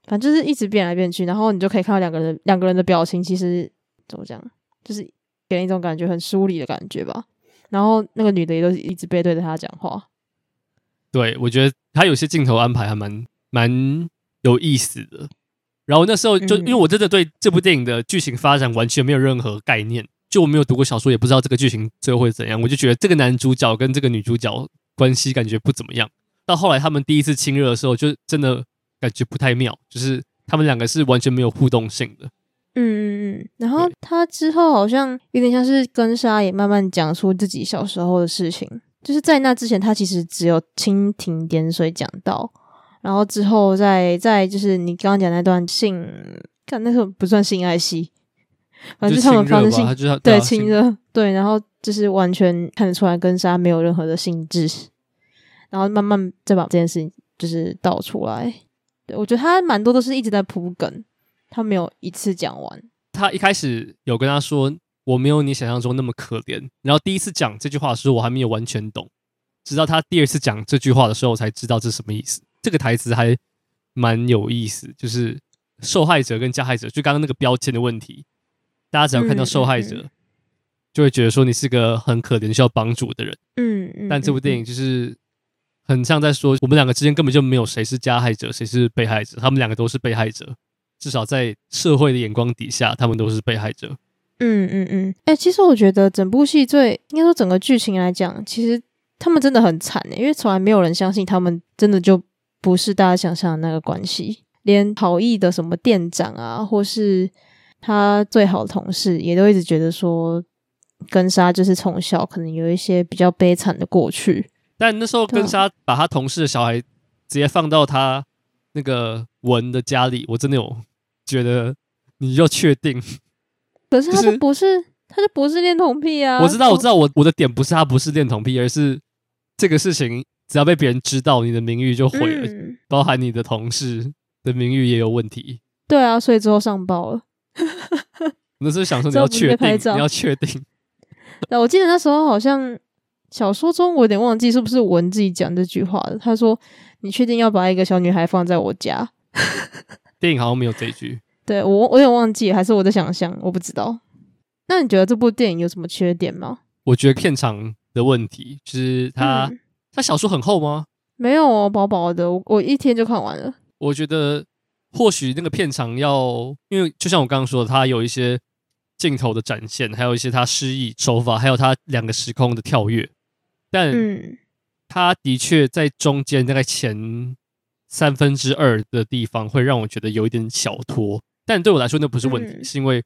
反正就是一直变来变去，然后你就可以看到两个人两个人的表情，其实怎么讲，就是给人一种感觉很疏离的感觉吧。然后那个女的也都一直背对着他讲话。对，我觉得他有些镜头安排还蛮蛮有意思的。然后那时候就因为我真的对这部电影的剧情发展完全没有任何概念，就我没有读过小说，也不知道这个剧情最后会怎样。我就觉得这个男主角跟这个女主角关系感觉不怎么样。到后来他们第一次亲热的时候，就真的感觉不太妙，就是他们两个是完全没有互动性的。嗯嗯嗯。然后他之后好像有点像是跟沙也慢慢讲出自己小时候的事情。就是在那之前，他其实只有蜻蜓点水讲到，然后之后再再就是你刚刚讲那段性，看那时候不算性爱戏，反正就是他们发生性，对亲热，对，然后就是完全看得出来跟沙没有任何的性质，然后慢慢再把这件事情就是倒出来。对，我觉得他蛮多都是一直在铺梗，他没有一次讲完。他一开始有跟他说。我没有你想象中那么可怜。然后第一次讲这句话的时候，我还没有完全懂，直到他第二次讲这句话的时候，我才知道这是什么意思。这个台词还蛮有意思，就是受害者跟加害者，就刚刚那个标签的问题。大家只要看到受害者，就会觉得说你是个很可怜、需要帮助的人。嗯嗯。但这部电影就是很像在说，我们两个之间根本就没有谁是加害者，谁是被害者，他们两个都是被害者。至少在社会的眼光底下，他们都是被害者。嗯嗯嗯，哎、其实我觉得整部戏最应该说整个剧情来讲，其实他们真的很惨诶，因为从来没有人相信他们真的就不是大家想象的那个关系，连好意的什么店长啊，或是他最好的同事，也都一直觉得说根纱就是从小可能有一些比较悲惨的过去。但那时候根纱把他同事的小孩直接放到他那个文的家里，我真的有觉得，你就确定？[laughs] 可是他就不是，就是、他就不是恋童癖啊！我知道，我知道我，我我的点不是他不是恋童癖，而是这个事情只要被别人知道，你的名誉就毁了，嗯、包含你的同事的名誉也有问题。对啊，所以之后上报了。[laughs] 那是想说 [laughs] 你要确定，你要确定。那我记得那时候好像小说中，我有点忘记是不是文自己讲这句话的。他说：“你确定要把一个小女孩放在我家？” [laughs] 电影好像没有这一句。对我，我有点忘记，还是我的想象，我不知道。那你觉得这部电影有什么缺点吗？我觉得片长的问题，就是它，嗯、它小说很厚吗？没有哦，薄薄的，我我一天就看完了。我觉得或许那个片长要，因为就像我刚刚说的，它有一些镜头的展现，还有一些它诗意手法，还有它两个时空的跳跃，但他的确在中间大概前三分之二的地方会让我觉得有一点小拖。但对我来说，那不是问题，嗯、是因为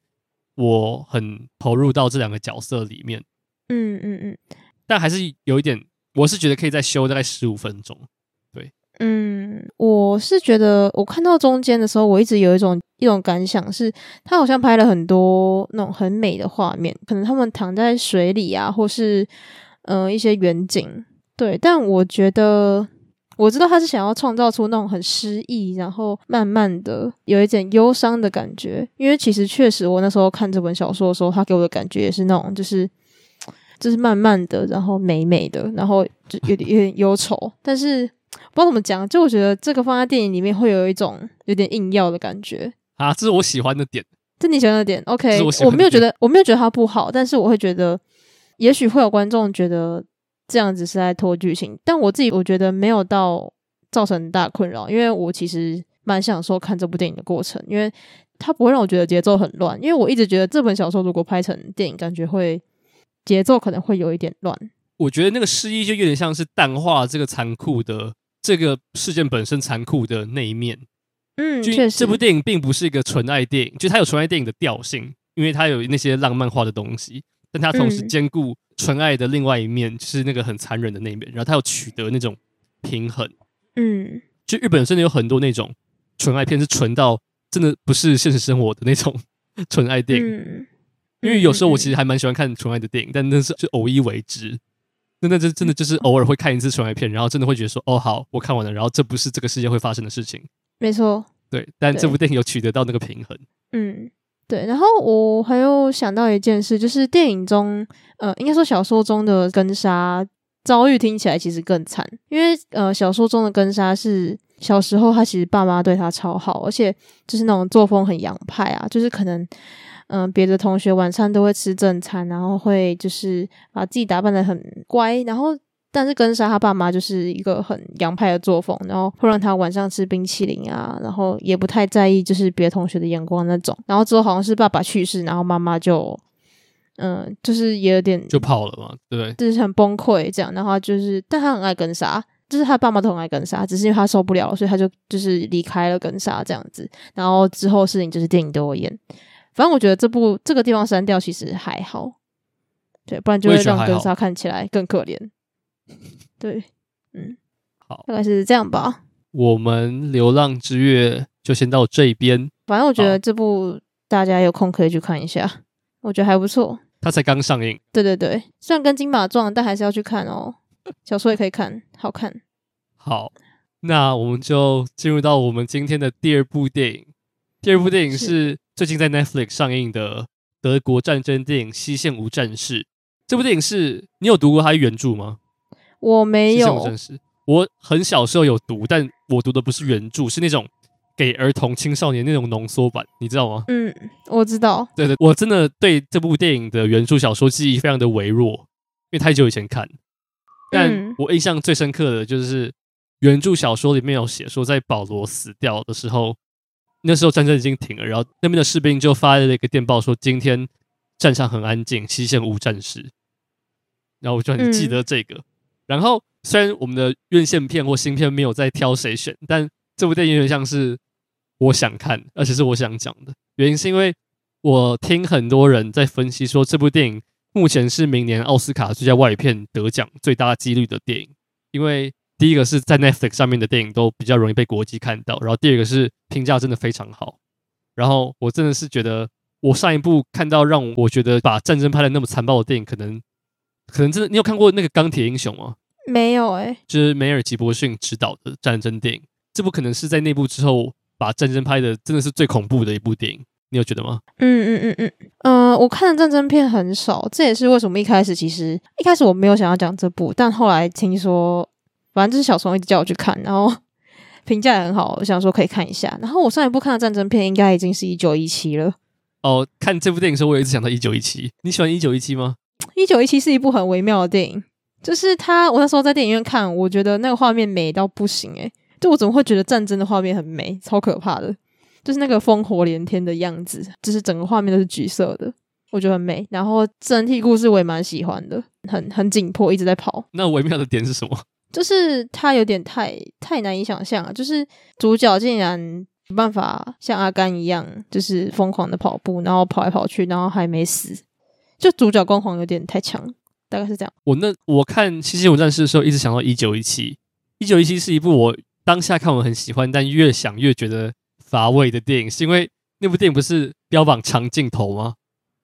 我很投入到这两个角色里面。嗯嗯嗯。嗯嗯，但还是有一点，我是觉得可以再修大概十五分钟。对，嗯，我是觉得我看到中间的时候，我一直有一种一种感想是，他好像拍了很多那种很美的画面，可能他们躺在水里啊，或是嗯、呃、一些远景。对，但我觉得。我知道他是想要创造出那种很诗意，然后慢慢的有一点忧伤的感觉。因为其实确实，我那时候看这本小说的时候，他给我的感觉也是那种，就是就是慢慢的，然后美美的，然后就有点有点忧愁。但是不知道怎么讲，就我觉得这个放在电影里面会有一种有点硬要的感觉啊，这是我喜欢的点，这你喜欢的点。OK，我，我没有觉得我没有觉得它不好，但是我会觉得，也许会有观众觉得。这样子是在拖剧情，但我自己我觉得没有到造成大困扰，因为我其实蛮享受看这部电影的过程，因为它不会让我觉得节奏很乱，因为我一直觉得这本小说如果拍成电影，感觉会节奏可能会有一点乱。我觉得那个诗意就有点像是淡化这个残酷的这个事件本身残酷的那一面。嗯，确实，这部电影并不是一个纯爱电影，就它有纯爱电影的调性，因为它有那些浪漫化的东西，但他同时兼顾、嗯。纯爱的另外一面，就是那个很残忍的那一面，然后他要取得那种平衡。嗯，就日本真的有很多那种纯爱片，是纯到真的不是现实生活的那种 [laughs] 纯爱电影。嗯，因为有时候我其实还蛮喜欢看纯爱的电影，但那是就偶一为之。那那这真的就是偶尔会看一次纯爱片，然后真的会觉得说，哦，好，我看完了，然后这不是这个世界会发生的事情。没错，对，但这部电影有取得到那个平衡。嗯。对，然后我还有想到一件事，就是电影中，呃，应该说小说中的根纱遭遇听起来其实更惨，因为呃，小说中的根纱是小时候他其实爸妈对他超好，而且就是那种作风很洋派啊，就是可能嗯、别的同学晚上都会吃正餐，然后会就是把自己打扮得很乖，然后。但是根纱他爸妈就是一个很洋派的作风，然后会让他晚上吃冰淇淋啊，然后也不太在意就是别的同学的眼光那种。然后之后好像是爸爸去世，然后妈妈就，嗯、呃，就是也有点就跑了嘛，对不对？就是很崩溃这样。然后就是，但他很爱根纱，就是他爸妈都很爱根纱，只是因为他受不了，所以他就就是离开了根纱这样子。然后之后事情就是电影都有演。反正我觉得这部这个地方删掉其实还好，对，不然就会让根纱看起来更可怜。[laughs] 对，嗯，好，大概是这样吧。我们《流浪之月》就先到这边。反正我觉得这部大家有空可以去看一下，我觉得还不错。它才刚上映。对对对，虽然跟金马撞，但还是要去看哦。小说也可以看，好看。好，那我们就进入到我们今天的第二部电影。第二部电影是最近在 Netflix 上映的德国战争电影《西线无战事》。这部电影是你有读过它的原著吗？我没有。我很小时候有读，但我读的不是原著，是那种给儿童青少年那种浓缩版，你知道吗？嗯，我知道。对对，我真的对这部电影的原著小说记忆非常的微弱，因为太久以前看。但我印象最深刻的就是原著小说里面有写说，在保罗死掉的时候，那时候战争已经停了，然后那边的士兵就发了一个电报说，今天战场很安静，西线无战事。然后我就很记得这个。然后虽然我们的院线片或新片没有在挑谁选，但这部电影有点像是我想看，而且是我想讲的原因，是因为我听很多人在分析说这部电影。目前是明年奥斯卡最佳外语片得奖最大几率的电影，因为第一个是在 Netflix 上面的电影都比较容易被国际看到，然后第二个是评价真的非常好。然后我真的是觉得，我上一部看到让我觉得把战争拍得那么残暴的电影，可能可能真的，你有看过那个钢铁英雄吗？没有哎、欸，就是梅尔吉伯逊执导的战争电影，这部可能是在那部之后把战争拍的真的是最恐怖的一部电影。你有觉得吗？嗯嗯嗯嗯，嗯、呃，我看的战争片很少，这也是为什么一开始其实一开始我没有想要讲这部，但后来听说，反正就是小松一直叫我去看，然后评价也很好，我想说可以看一下。然后我上一部看的战争片应该已经是一九一七了。哦，看这部电影的时候，我也一直想到一九一七。你喜欢一九一七吗？一九一七是一部很微妙的电影，就是他，我那时候在电影院看，我觉得那个画面美到不行诶、欸，就我怎么会觉得战争的画面很美，超可怕的。就是那个烽火连天的样子，就是整个画面都是橘色的，我觉得很美。然后整体故事我也蛮喜欢的，很很紧迫，一直在跑。那微妙的点是什么？[laughs] 就是它有点太太难以想象了，就是主角竟然没办法像阿甘一样，就是疯狂的跑步，然后跑来跑去，然后还没死。就主角光环有点太强，大概是这样。我那我看《西线无战士》的时候，一直想到一九一七。一九一七是一部我当下看我很喜欢，但越想越觉得。乏味的电影是因为那部电影不是标榜长镜头吗？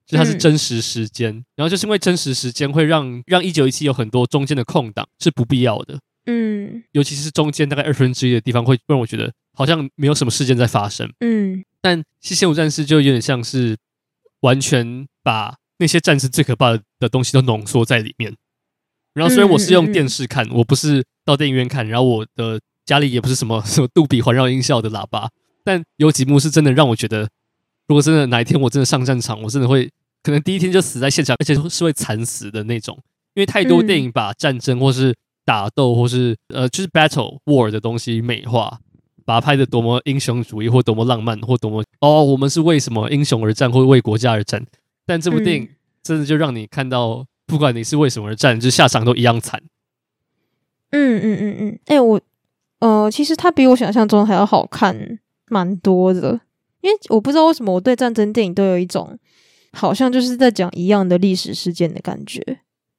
就它是真实时间，嗯、然后就是因为真实时间会让让一九一七有很多中间的空档是不必要的，嗯，尤其是中间大概二分之一的地方会让我觉得好像没有什么事件在发生，嗯，但西线无战事就有点像是完全把那些战争最可怕的的东西都浓缩在里面，然后虽然我是用电视看，嗯嗯嗯、我不是到电影院看，然后我的家里也不是什么 [laughs] 什么杜比环绕音效的喇叭。但有几幕是真的让我觉得，如果真的哪一天我真的上战场，我真的会可能第一天就死在现场，[laughs] 而且是会惨死的那种。因为太多电影把战争或是打斗或是呃就是 battle war 的东西美化，把它拍的多么英雄主义或多么浪漫或多么哦，我们是为什么英雄而战或为国家而战。但这部电影真的就让你看到，不管你是为什么而战，就下场都一样惨。嗯嗯嗯嗯，哎、欸、我呃其实它比我想象中还要好看。蛮多的，因为我不知道为什么我对战争电影都有一种好像就是在讲一样的历史事件的感觉，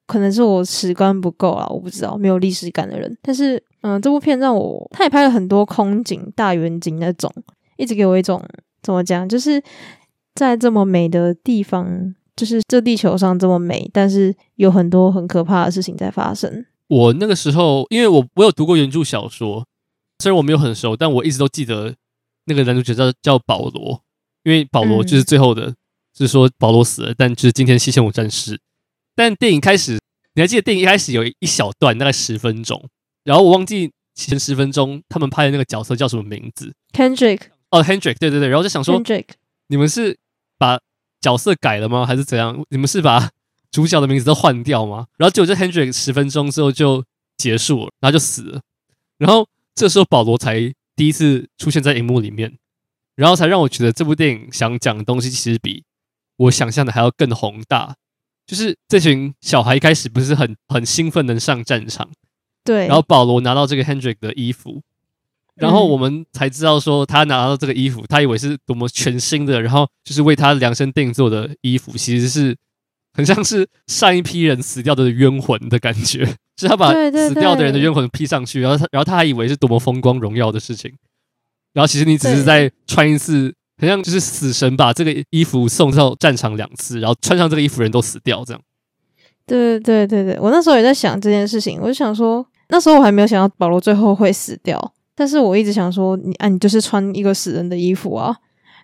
可能是我史观不够啊，我不知道，没有历史感的人。但是，嗯，这部片让我，他也拍了很多空景、大远景那种，一直给我一种怎么讲，就是在这么美的地方，就是这地球上这么美，但是有很多很可怕的事情在发生。我那个时候，因为我我有读过原著小说，虽然我没有很熟，但我一直都记得。那个男主角叫叫保罗，因为保罗就是最后的，嗯、就是说保罗死了，但就是今天西线五战士。但电影开始，你还记得电影一开始有一小段大概十分钟，然后我忘记前十分钟他们拍的那个角色叫什么名字？Hendrik。哦，Hendrik，对对对。然后就想说你们是把角色改了吗？还是怎样？你们是把主角的名字都换掉吗？然后结果这 Hendrik 十分钟之后就结束了，然后就死了。然后这时候保罗才。第一次出现在荧幕里面，然后才让我觉得这部电影想讲的东西其实比我想象的还要更宏大。就是这群小孩一开始不是很很兴奋能上战场，对。然后保罗拿到这个 Hendrik 的衣服，然后我们才知道说他拿到这个衣服，他以为是多么全新的，然后就是为他量身定做的衣服，其实是很像是上一批人死掉的冤魂的感觉，[laughs] 是他把死掉的人的冤魂披上去，然后他然后他还以为是多么风光荣耀的事情，然后其实你只是在穿一次，好像就是死神把这个衣服送到战场两次，然后穿上这个衣服人都死掉这样。对对对对，我那时候也在想这件事情，我就想说，那时候我还没有想到保罗最后会死掉，但是我一直想说，你啊，你就是穿一个死人的衣服啊。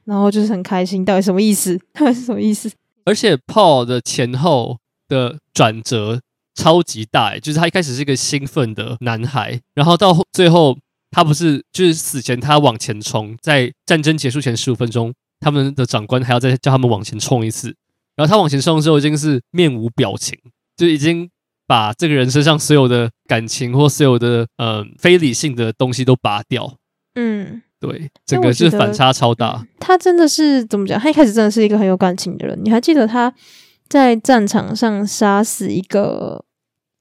然后就是很开心，到底什么意思？[laughs] 到底是什么意思？而且 Paul 的前后的转折超级大，就是他一开始是一个兴奋的男孩，然后到最后他不是就是死前他往前冲，在战争结束前十五分钟，他们的长官还要再叫他们往前冲一次，然后他往前冲的时候已经是面无表情，就已经把这个人身上所有的感情或所有的嗯、呃、非理性的东西都拔掉。嗯。对，整个是反差超大。他真的是怎么讲？他一开始真的是一个很有感情的人。你还记得他在战场上杀死一个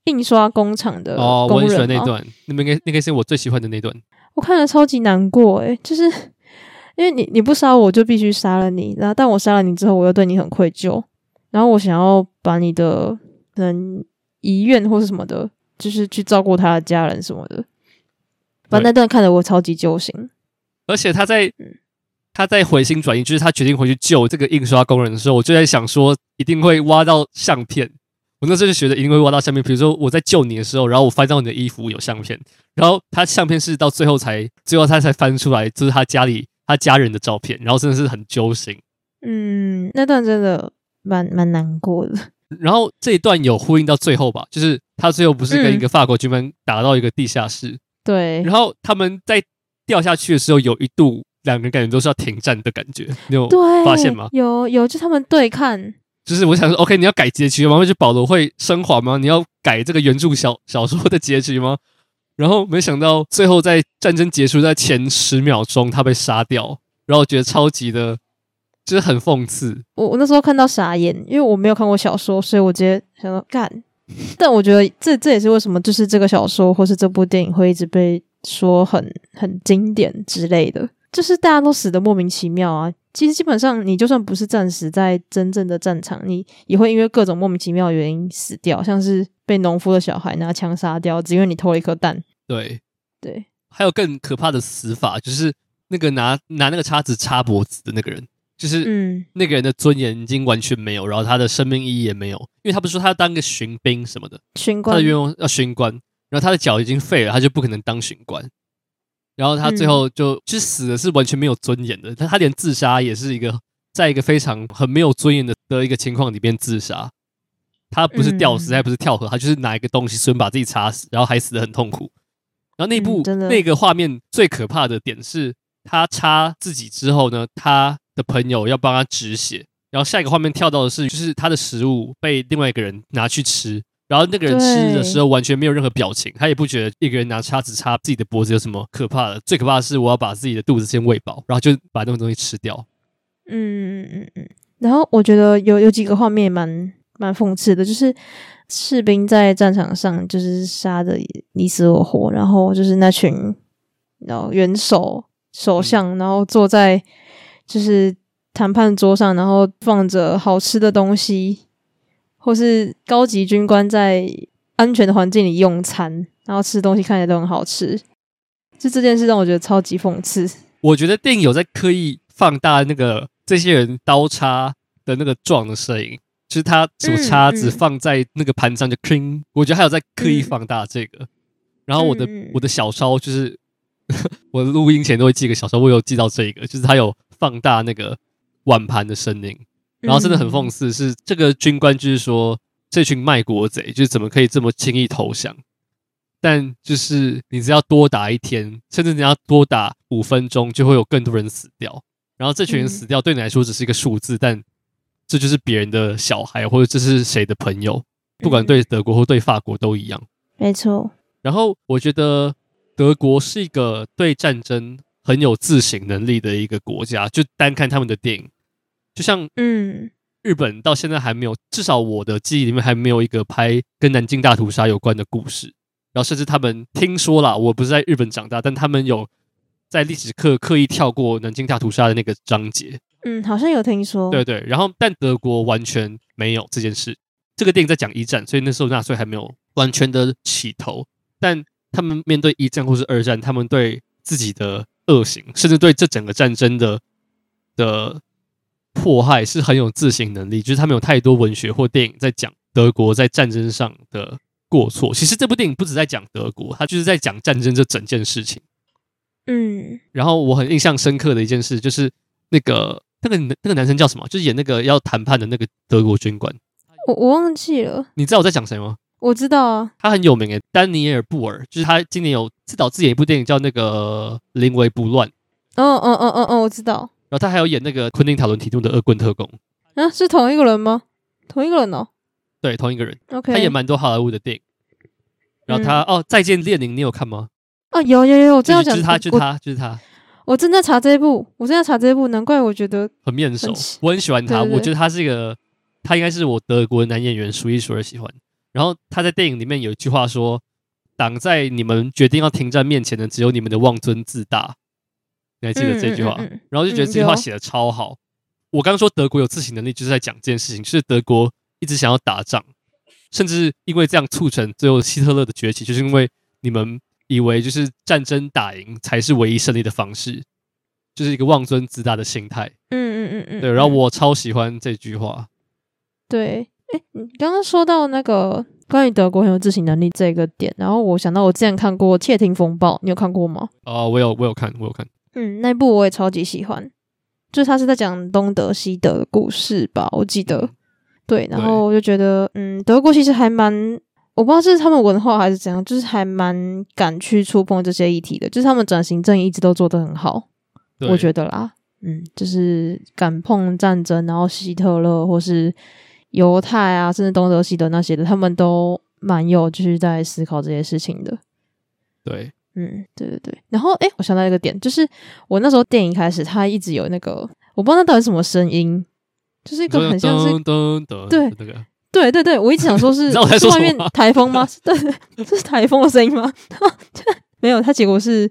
印刷工厂的工人吗？哦，我很喜欢那段，那边应该那个是我最喜欢的那段。我看了超级难过，诶，[laughs] 就是因为你你不杀我，我就必须杀了你。然后，但我杀了你之后，我又对你很愧疚。然后，我想要把你的可能遗愿或是什么的，就是去照顾他的家人什么的。反正那段看得我超级揪心。而且他在他在回心转意，就是他决定回去救这个印刷工人的时候，我就在想说，一定会挖到相片。我那时候就觉得一定会挖到相片，比如说我在救你的时候，然后我翻到你的衣服有相片，然后他相片是到最后才最后他才翻出来，就是他家里他家人的照片，然后真的是很揪心。嗯，那段真的蛮蛮难过的。然后这一段有呼应到最后吧，就是他最后不是跟一个法国军官打到一个地下室，对，然后他们在。掉下去的时候，有一度两个人感觉都是要停战的感觉，你有发现吗？有有，就他们对看，就是我想说，OK，你要改结局吗？会就保罗会升华吗？你要改这个原著小小说的结局吗？然后没想到最后在战争结束在前十秒钟，他被杀掉，然后我觉得超级的，就是很讽刺。我我那时候看到傻眼，因为我没有看过小说，所以我直接想说干。但我觉得这这也是为什么，就是这个小说或是这部电影会一直被。说很很经典之类的，就是大家都死的莫名其妙啊。其实基本上，你就算不是战死在真正的战场，你也会因为各种莫名其妙的原因死掉，像是被农夫的小孩拿枪杀掉，只因为你偷了一颗蛋。对对，还有更可怕的死法，就是那个拿拿那个叉子插脖子的那个人，就是嗯，那个人的尊严已经完全没有，然后他的生命意义也没有，因为他不是说他要当个巡兵什么的，巡官，他的愿望要巡官。然后他的脚已经废了，他就不可能当巡官。然后他最后就、嗯、就死的是完全没有尊严的，他他连自杀也是一个在一个非常很没有尊严的的一个情况里边自杀。他不是吊死，还不是跳河，他就是拿一个东西随便把自己插死，然后还死的很痛苦。然后那部、嗯、那个画面最可怕的点是，他插自己之后呢，他的朋友要帮他止血。然后下一个画面跳到的是，就是他的食物被另外一个人拿去吃。然后那个人吃的时候完全没有任何表情，他也不觉得一个人拿叉子插自己的脖子有什么可怕的。最可怕的是，我要把自己的肚子先喂饱，然后就把那种东西吃掉。嗯嗯嗯嗯。然后我觉得有有几个画面蛮蛮讽刺的，就是士兵在战场上就是杀的你死我活，然后就是那群然后元首首相，然后坐在就是谈判桌上，然后放着好吃的东西。或是高级军官在安全的环境里用餐，然后吃东西看起来都很好吃，就这件事让我觉得超级讽刺。我觉得电影有在刻意放大那个这些人刀叉的那个撞的声音，就是他什么叉子放在那个盘上就 cling，我觉得还有在刻意放大这个。然后我的我的小抄就是 [laughs] 我录音前都会记个小抄，我有记到这个，就是他有放大那个碗盘的声音。然后真的很讽刺，是这个军官就是说，这群卖国贼就是怎么可以这么轻易投降？但就是你只要多打一天，甚至你要多打五分钟，就会有更多人死掉。然后这群人死掉对你来说只是一个数字，但这就是别人的小孩，或者这是谁的朋友，不管对德国或对法国都一样。没错。然后我觉得德国是一个对战争很有自省能力的一个国家，就单看他们的电影。就像嗯，日本到现在还没有，至少我的记忆里面还没有一个拍跟南京大屠杀有关的故事。然后甚至他们听说了，我不是在日本长大，但他们有在历史课刻意跳过南京大屠杀的那个章节。嗯，好像有听说。对对，然后但德国完全没有这件事。这个电影在讲一战，所以那时候纳粹还没有完全的起头，但他们面对一战或是二战，他们对自己的恶行，甚至对这整个战争的的迫害是很有自省能力，就是他们有太多文学或电影在讲德国在战争上的过错。其实这部电影不止在讲德国，它就是在讲战争这整件事情。嗯，然后我很印象深刻的一件事就是那个那个那个男生叫什么？就是演那个要谈判的那个德国军官。我我忘记了。你知道我在讲谁吗？我知道啊，他很有名诶，丹尼尔·布尔，就是他今年有自导自演一部电影叫那个《临危不乱》。哦哦哦哦哦，我知道。然后他还有演那个昆汀·塔伦提诺的《恶棍特工》。啊，是同一个人吗？同一个人哦。对，同一个人。OK。他演蛮多好莱坞的电影。然后他、嗯、哦，《再见列宁》，你有看吗？哦，有有有，我正要讲，就是他，就是他，就是他。我正在查这一部，我正在查这一部，难怪我觉得很面熟。我很喜欢他，对对对，我觉得他是一个，他应该是我德国男演员数一数二喜欢。然后他在电影里面有一句话说：“挡在你们决定要停战面前的，只有你们的妄尊自大。”你还记得这句话？嗯嗯嗯、然后就觉得这句话写的超好。嗯、我刚刚说德国有自省能力，就是在讲这件事情，就是德国一直想要打仗，甚至因为这样促成最后希特勒的崛起，就是因为你们。以为就是战争打赢才是唯一胜利的方式，就是一个妄尊自大的心态。嗯嗯嗯嗯，对。然后我超喜欢这句话。对，哎，你刚刚说到那个关于德国很有自省能力这个点，然后我想到我之前看过《窃听风暴》，你有看过吗？哦，我有，我有看，我有看。嗯，那部我也超级喜欢，就是他是在讲东德西德的故事吧，我记得。对，然后我就觉得，嗯，德国其实还蛮。我不知道是他们文化还是怎样，就是还蛮敢去触碰这些议题的。就是他们转型正义一直都做得很好，我觉得啦，嗯，就是敢碰战争，然后希特勒或是犹太啊，甚至东德西德那些的，他们都蛮有就是在思考这些事情的。对，嗯，对对对。然后，哎，我想到一个点，就是我那时候电影开始，它一直有那个，我不知道那到底是什么声音，就是一个很像是对那个。对对对，我一直想说是 [laughs] 是外面台风吗？[laughs] 对，这是台风的声音吗？[laughs] 没有，它结果是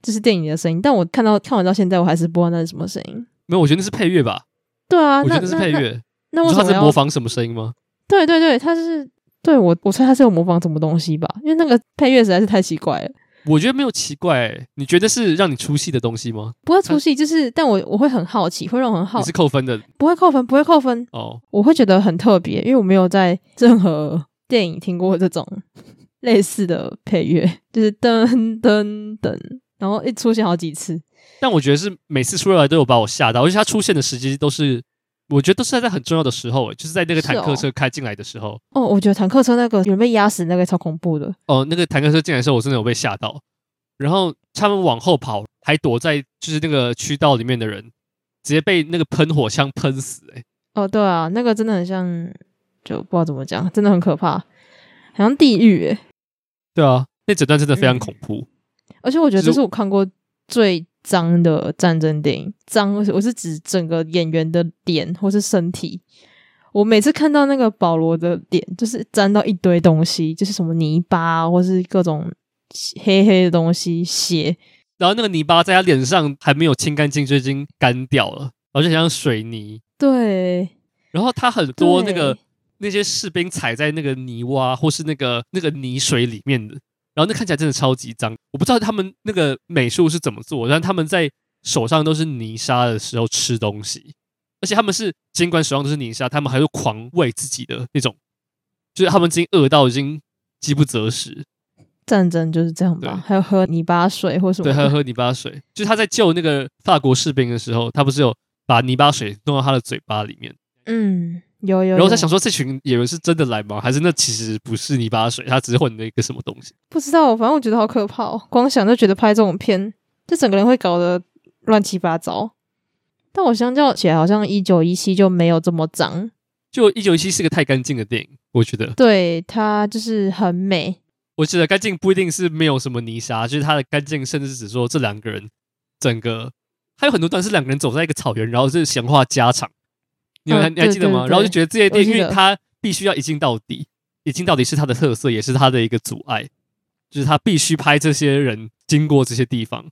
这是电影的声音。但我看到看完到现在，我还是不知道那是什么声音。没有，我觉得那是配乐吧。对啊，我觉得那是配乐。那为什么他在模仿什么声音吗？对对对，他是对我我猜他是有模仿什么东西吧？因为那个配乐实在是太奇怪了。我觉得没有奇怪、欸，你觉得是让你出戏的东西吗？不会出戏，就是但我我会很好奇，会让我很好奇。你是扣分的？不会扣分，不会扣分。哦，我会觉得很特别，因为我没有在任何电影听过这种类似的配乐，就是噔噔噔，然后一出现好几次。但我觉得是每次出来都有把我吓到，而且它出现的时机都是。我觉得都是在很重要的时候，就是在那个坦克车开进来的时候。哦，我觉得坦克车那个有人被压死，那个超恐怖的。哦，那个坦克车进来的时候，我真的有被吓到。然后他们往后跑，还躲在就是那个区道里面的人，直接被那个喷火枪喷死。哎，哦，对啊，那个真的很像，就不知道怎么讲，真的很可怕，好像地狱。哎，对啊，那整段真的非常恐怖。嗯，而且我觉得这是我看过最。脏的战争电影，脏我是指整个演员的脸或是身体。我每次看到那个保罗的脸，就是沾到一堆东西，就是什么泥巴或是各种黑黑的东西血。然后那个泥巴在他脸上还没有清干净就已经干掉了，而且像水泥。对。然后他很多那个那些士兵踩在那个泥洼或是那个那个泥水里面的。然后那看起来真的超级脏，我不知道他们那个美术是怎么做，但他们在手上都是泥沙的时候吃东西，而且他们是尽管手上都是泥沙，他们还是狂喂自己的那种，就是他们已经饿到已经饥不择食。战争就是这样吧？对还有喝泥巴水或什么？对，还有喝泥巴水。就是他在救那个法国士兵的时候，他不是有把泥巴水弄到他的嘴巴里面？嗯。有有，有，然后在想说，这群演员是真的来吗？还是那其实不是泥巴水，他只是混了一个什么东西？不知道，反正我觉得好可怕哦，光想就觉得拍这种片，就整个人会搞得乱七八糟。但我相较起来，好像一九一七就没有这么脏。就一九一七是个太干净的电影，我觉得。对，它就是很美。我觉得干净不一定是没有什么泥沙，就是它的干净，甚至只说这两个人整个还有很多段是两个人走在一个草原，然后是闲话家常。你还你还记得吗？然后就觉得这些电影，因为它必须要一镜到底，一镜到底是它的特色，也是它的一个阻碍，就是他必须拍这些人经过这些地方，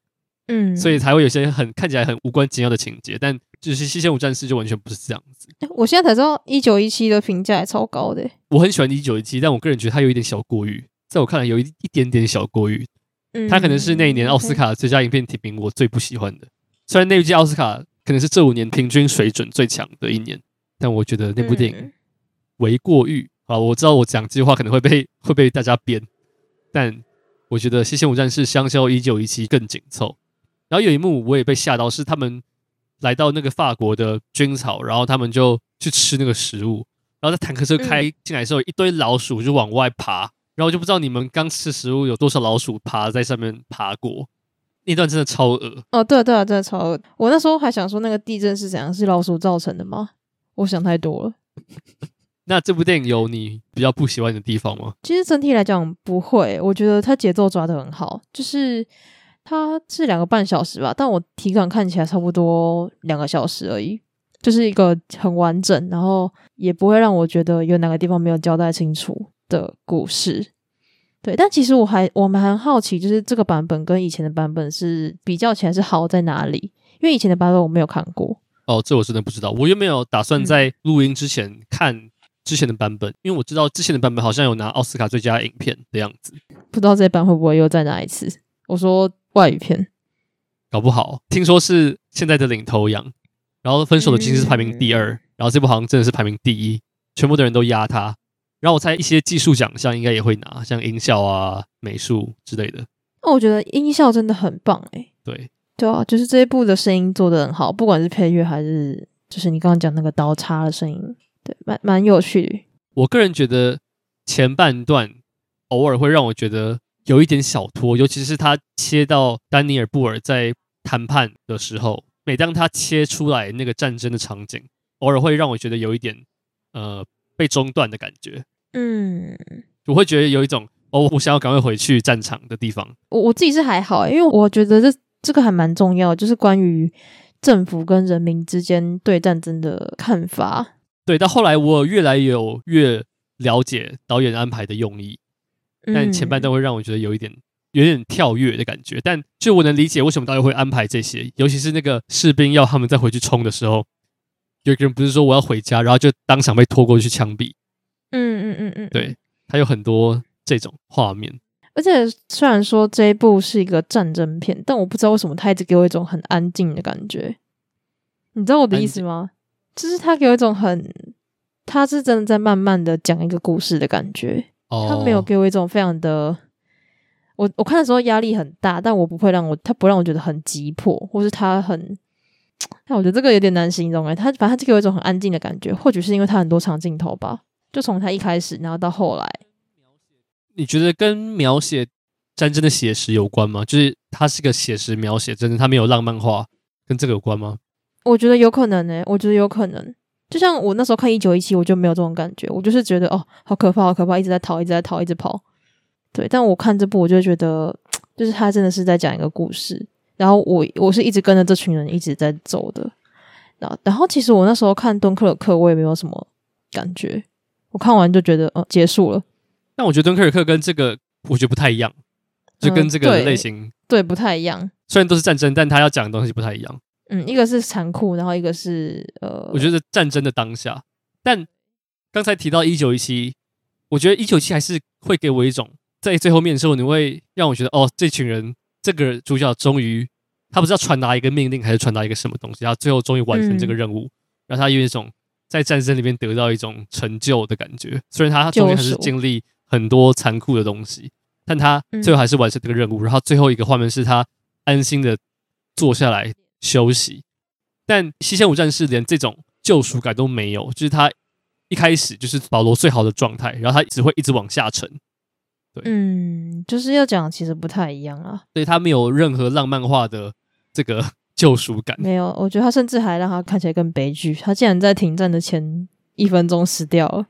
嗯，所以才会有些很看起来很无关紧要的情节，但就是《西线无战事》就完全不是这样子。[laughs] 我现在才知道一九一七的评价也超高的。我很喜欢一九一七，但我个人觉得它有一点小过誉，在我看来有一一点点小过誉。嗯，它可能是那一年奥斯卡最佳影片提名我最不喜欢的。虽然那一届奥斯卡可能是这五年平均水准最强的一年，但我觉得那部电影为过誉啊！我知道我讲这句话可能会被 [laughs] 会被大家编，但我觉得《西线无战事》相较一九一七更紧凑。然后有一幕我也被吓到，是他们来到那个法国的军草，然后他们就去吃那个食物，然后在坦克车开进来的时候，一堆老鼠就往外爬，然后就不知道你们刚吃食物有多少老鼠爬在上面爬过，那段真的超恶哦，对啊对啊，真的超恶。我那时候还想说那个地震是怎样，是老鼠造成的吗？我想太多了。[laughs] 那这部电影有你比较不喜欢的地方吗？其实整体来讲不会，我觉得它节奏抓的很好，就是。它是两个半小时吧，但我体感看起来差不多两个小时而已，就是一个很完整，然后也不会让我觉得有哪个地方没有交代清楚的故事。对，但其实我还我们很好奇，就是这个版本跟以前的版本是比较起来是好在哪里？因为以前的版本我没有看过。哦，这我真的不知道，我又没有打算在录音之前看之前的版本，嗯，因为我知道之前的版本好像有拿奥斯卡最佳影片的样子，不知道这版会不会又再拿一次？我说。外语片，搞不好听说是现在的领头羊，然后分手的其实是排名第二，嗯，然后这部好像真的是排名第一，全部的人都压他。然后我猜一些技术奖项应该也会拿，像音效啊、美术之类的。那我觉得音效真的很棒哎、欸。对对啊，就是这一部的声音做得很好，不管是配乐还是就是你刚刚讲那个刀叉的声音，对，蛮蛮有趣。我个人觉得前半段偶尔会让我觉得。有一点小拖，尤其是他切到丹尼尔·布尔在谈判的时候，每当他切出来那个战争的场景，偶尔会让我觉得有一点呃被中断的感觉。嗯，我会觉得有一种哦，我想要赶快回去战场的地方。我我自己是还好，因为我觉得这这个还蛮重要，就是关于政府跟人民之间对战争的看法。对，到后来我越来有越了解导演安排的用意。但前半段会让我觉得有一点有点跳跃的感觉，但就我能理解为什么导演会安排这些，尤其是那个士兵要他们再回去冲的时候，有一个人不是说我要回家，然后就当场被拖过去枪毙。嗯嗯嗯嗯，对，他有很多这种画面。而且虽然说这一部是一个战争片，但我不知道为什么他一直给我一种很安静的感觉。你知道我的意思吗？就是他给我一种很，他是真的在慢慢的讲一个故事的感觉。他没有给我一种非常的，我我看的时候压力很大，但我不会让我他不让我觉得很急迫，或是他很，[tsk] 但我觉得这个有点难形容诶，他反正他就给我一种很安静的感觉，或许是因为他很多长镜头吧，就从他一开始，然后到后来，你觉得跟描写战争的写实有关吗？就是他是个写实描写真的，他没有浪漫化，跟这个有关吗？我觉得有可能诶，我觉得有可能。就像我那时候看一九一七，我就没有这种感觉，我就是觉得哦，好可怕，好可怕，一直在逃，一直在逃，一直跑。对，但我看这部，我就觉得，[tsk] 就是他真的是在讲一个故事，然后我我是一直跟着这群人一直在走的。然后，然后其实我那时候看敦刻尔克，我也没有什么感觉，我看完就觉得，哦，结束了。但我觉得敦刻尔克跟这个，我觉得不太一样，就跟这个类型，嗯，对，对，不太一样。虽然都是战争，但他要讲的东西不太一样。嗯，一个是残酷，然后一个是呃，我觉得战争的当下。但刚才提到一九一七，我觉得一九一七还是会给我一种在最后面的时候，你会让我觉得哦，这群人这个主角终于他不知道传达一个命令，还是传达一个什么东西，他最后终于完成这个任务，让、嗯、他有一种在战争里面得到一种成就的感觉。虽然他中间还是经历很多残酷的东西，但他最后还是完成这个任务。嗯、然后最后一个画面是他安心的坐下来。休息，但《西线无战士》连这种救赎感都没有，就是他一开始就是保罗最好的状态，然后他只会一直往下沉。对，嗯，就是要讲其实不太一样啊。所以，他没有任何浪漫化的这个 [laughs] 救赎感，没有。我觉得他甚至还让他看起来更悲剧。他竟然在停战的前一分钟死掉了，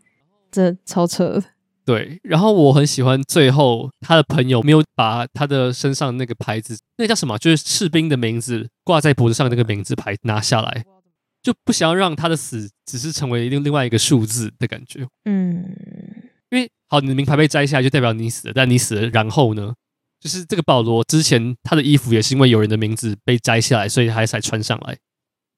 这超扯。对，然后我很喜欢最后他的朋友没有把他的身上那个牌子，那叫什么？就是士兵的名字挂在脖子上的那个名字牌拿下来，就不想要让他的死只是成为另另外一个数字的感觉。嗯，因为好，你的名牌被摘下来就代表你死了，但你死了，然后呢？就是这个保罗之前他的衣服也是因为有人的名字被摘下来，所以他才穿上来。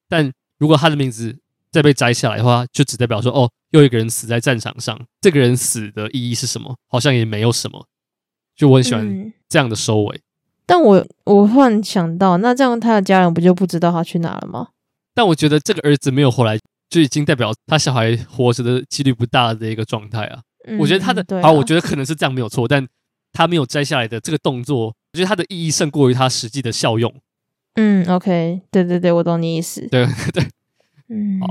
但如果他的名字再被摘下来的话，就只代表说哦，又一个人死在战场上。这个人死的意义是什么？好像也没有什么。就我很喜欢这样的收尾。嗯、但我我忽然想到，那这样他的家人不就不知道他去哪了吗？但我觉得这个儿子没有回来，就已经代表他小孩活着的几率不大的一个状态啊。嗯、我觉得他的好、啊，我觉得可能是这样没有错，但他没有摘下来的这个动作，我觉得他的意义胜过于他实际的效用。嗯，OK，对对对，我懂你意思。对 [laughs] 对，嗯，好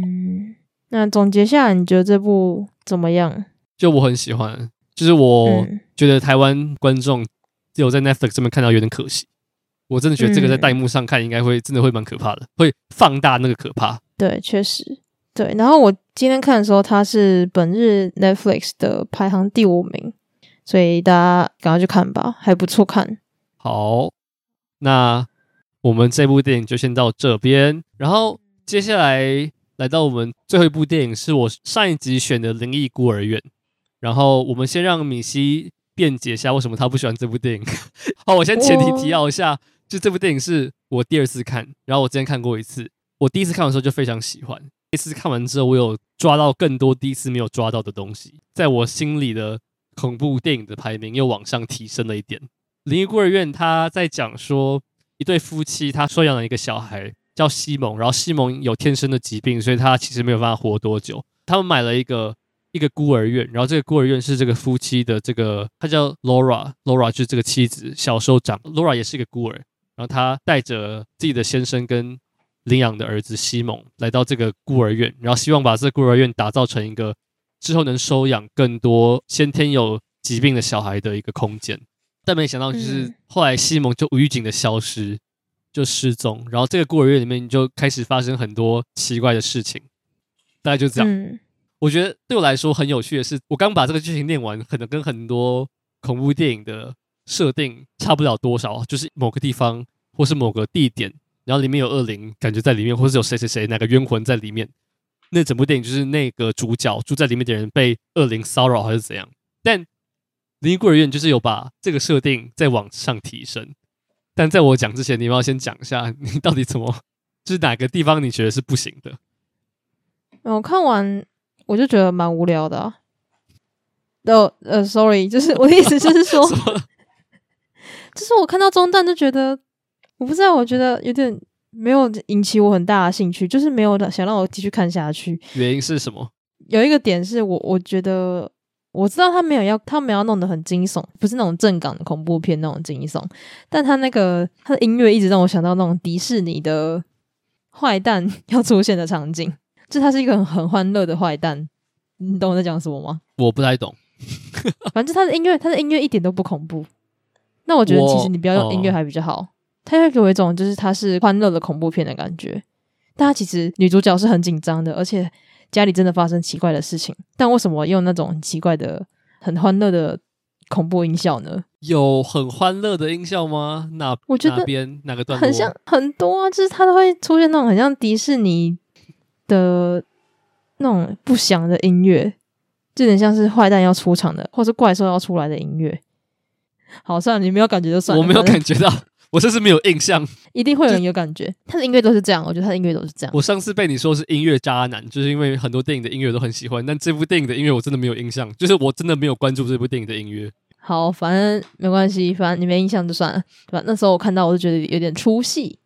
那总结下来，你觉得这部怎么样？就我很喜欢，就是我觉得台湾观众只有在 Netflix 这边看到有点可惜。我真的觉得这个在弹幕上看应该会真的会蛮可怕的，会放大那个可怕。对，确实。对，然后我今天看的时候，它是本日 Netflix 的排行第五名，所以大家赶快去看吧，还不错看。好，那我们这部电影就先到这边，然后接下来来到我们最后一部电影，是我上一集选的《灵异孤儿院》，然后我们先让米西辩解一下为什么他不喜欢这部电影。[laughs] 好，我先前提提要一下，哦、就这部电影是我第二次看，然后我之前看过一次，我第一次看的时候就非常喜欢。这次看完之后，我有抓到更多第一次没有抓到的东西，在我心里的恐怖电影的排名又往上提升了一点。《灵异孤儿院》他在讲说，一对夫妻他收养了一个小孩叫西蒙，然后西蒙有天生的疾病，所以他其实没有办法活多久。他们买了一个一个孤儿院，然后这个孤儿院是这个夫妻的这个，他叫 Laura，Laura 就是这个妻子，小时候长，Laura 也是一个孤儿，然后他带着自己的先生跟。领养的儿子西蒙来到这个孤儿院，然后希望把这个孤儿院打造成一个之后能收养更多先天有疾病的小孩的一个空间。但没想到，就是后来西蒙就无预警的消失，就失踪，然后这个孤儿院里面就开始发生很多奇怪的事情。大概就这样。嗯、我觉得对我来说很有趣的是，我刚把这个剧情念完，可能跟很多恐怖电影的设定差不了多少，就是某个地方或是某个地点。然后里面有恶灵，感觉在里面，或是有谁谁谁哪个冤魂在里面。那整部电影就是那个主角住在里面的人被恶灵骚扰还是怎样？但《灵异孤儿院》就是有把这个设定再往上提升。但在我讲之前，你们要先讲一下，你到底怎么，就是哪个地方你觉得是不行的？我看完我就觉得蛮无聊的、啊。哦，呃，sorry，就是我的意思就是说，[laughs] 就是我看到中段就觉得。我不知道，我觉得有点没有引起我很大的兴趣，就是没有想让我继续看下去。原因是什么？有一个点是我我觉得我知道他没有要他没有要弄得很惊悚，不是那种正港的恐怖片那种惊悚，但他那个他的音乐一直让我想到那种迪士尼的坏蛋 [laughs] 要出现的场景，就他是一个很很欢乐的坏蛋，你懂我在讲什么吗？我不太懂，反正他的音乐他的音乐一点都不恐怖，那我觉得其实你不要用音乐还比较好。他会给我一种就是它是欢乐的恐怖片的感觉，但它其实女主角是很紧张的，而且家里真的发生奇怪的事情。但为什么用那种很奇怪的、很欢乐的恐怖音效呢？有很欢乐的音效吗？哪我觉得哪边哪个段落？很像很多啊，就是它都会出现那种很像迪士尼的那种不祥的音乐，就有点像是坏蛋要出场的，或是怪兽要出来的音乐。好，算了，你没有感觉就算了。我没有感觉到。我甚至没有印象，一定会有人有感觉。他的音乐都是这样，我觉得他的音乐都是这样。我上次被你说是音乐渣男，就是因为很多电影的音乐都很喜欢，但这部电影的音乐我真的没有印象，就是我真的没有关注这部电影的音乐。好，反正没关系，反正你没印象就算了，对吧？那时候我看到我就觉得有点出戏。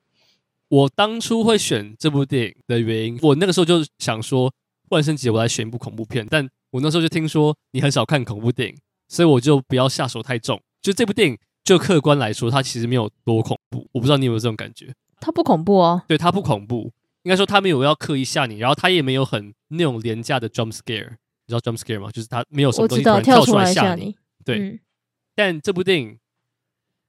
我当初会选这部电影的原因，我那个时候就想说，万圣节我来选一部恐怖片，但我那时候就听说你很少看恐怖电影，所以我就不要下手太重。就这部电影。就客观来说，它其实没有多恐怖。我不知道你有没有这种感觉？它不恐怖哦。对，它不恐怖。应该说，它没有要刻意吓你，然后它也没有很那种廉价的 jump scare。你知道 jump scare 吗？就是它没有什么东西突然跳出来吓你。对。嗯、但这部电影，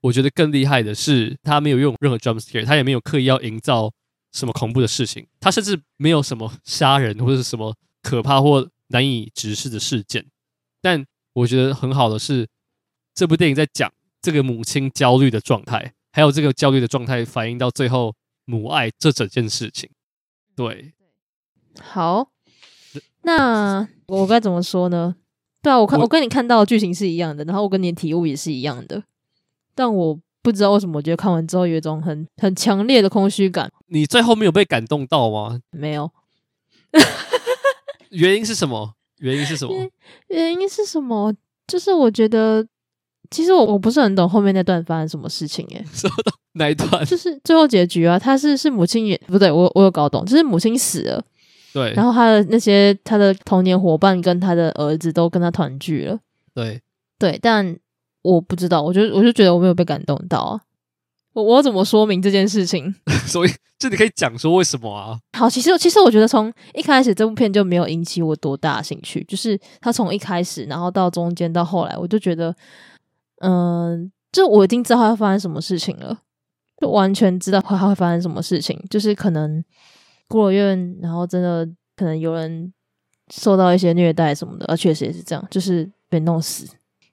我觉得更厉害的是，它没有用任何 jump scare，它也没有刻意要营造什么恐怖的事情。它甚至没有什么杀人或者是什么可怕或难以直视的事件。但我觉得很好的是，这部电影在讲。这个母亲焦虑的状态，还有这个焦虑的状态反映到最后母爱这整件事情，对，好，那我该怎么说呢？对啊，我看我，我跟你看到的剧情是一样的，然后我跟你的体悟也是一样的，但我不知道为什么，我觉得看完之后有一种很很强烈的空虚感。你最后没有被感动到吗？没有。原因是什么？原因是什么？原因是什么？就是我觉得，其实我我不是很懂后面那段发生什么事情诶。[laughs] 什么哪一段？就是最后结局啊，他是是母亲也不对，我我有搞懂，就是母亲死了。对。然后他的那些他的童年伙伴跟他的儿子都跟他团聚了。对对，但我不知道，我就我就觉得我没有被感动到啊。我我怎么说明这件事情？[laughs] 所以这你可以讲说为什么啊？好，其实其实我觉得从一开始这部片就没有引起我多大兴趣，就是他从一开始，然后到中间到后来，我就觉得，嗯、呃，就我已经知道他会发生什么事情了，就完全知道他会发生什么事情，就是可能孤儿院，然后真的可能有人受到一些虐待什么的，啊，确实也是这样，就是被弄死。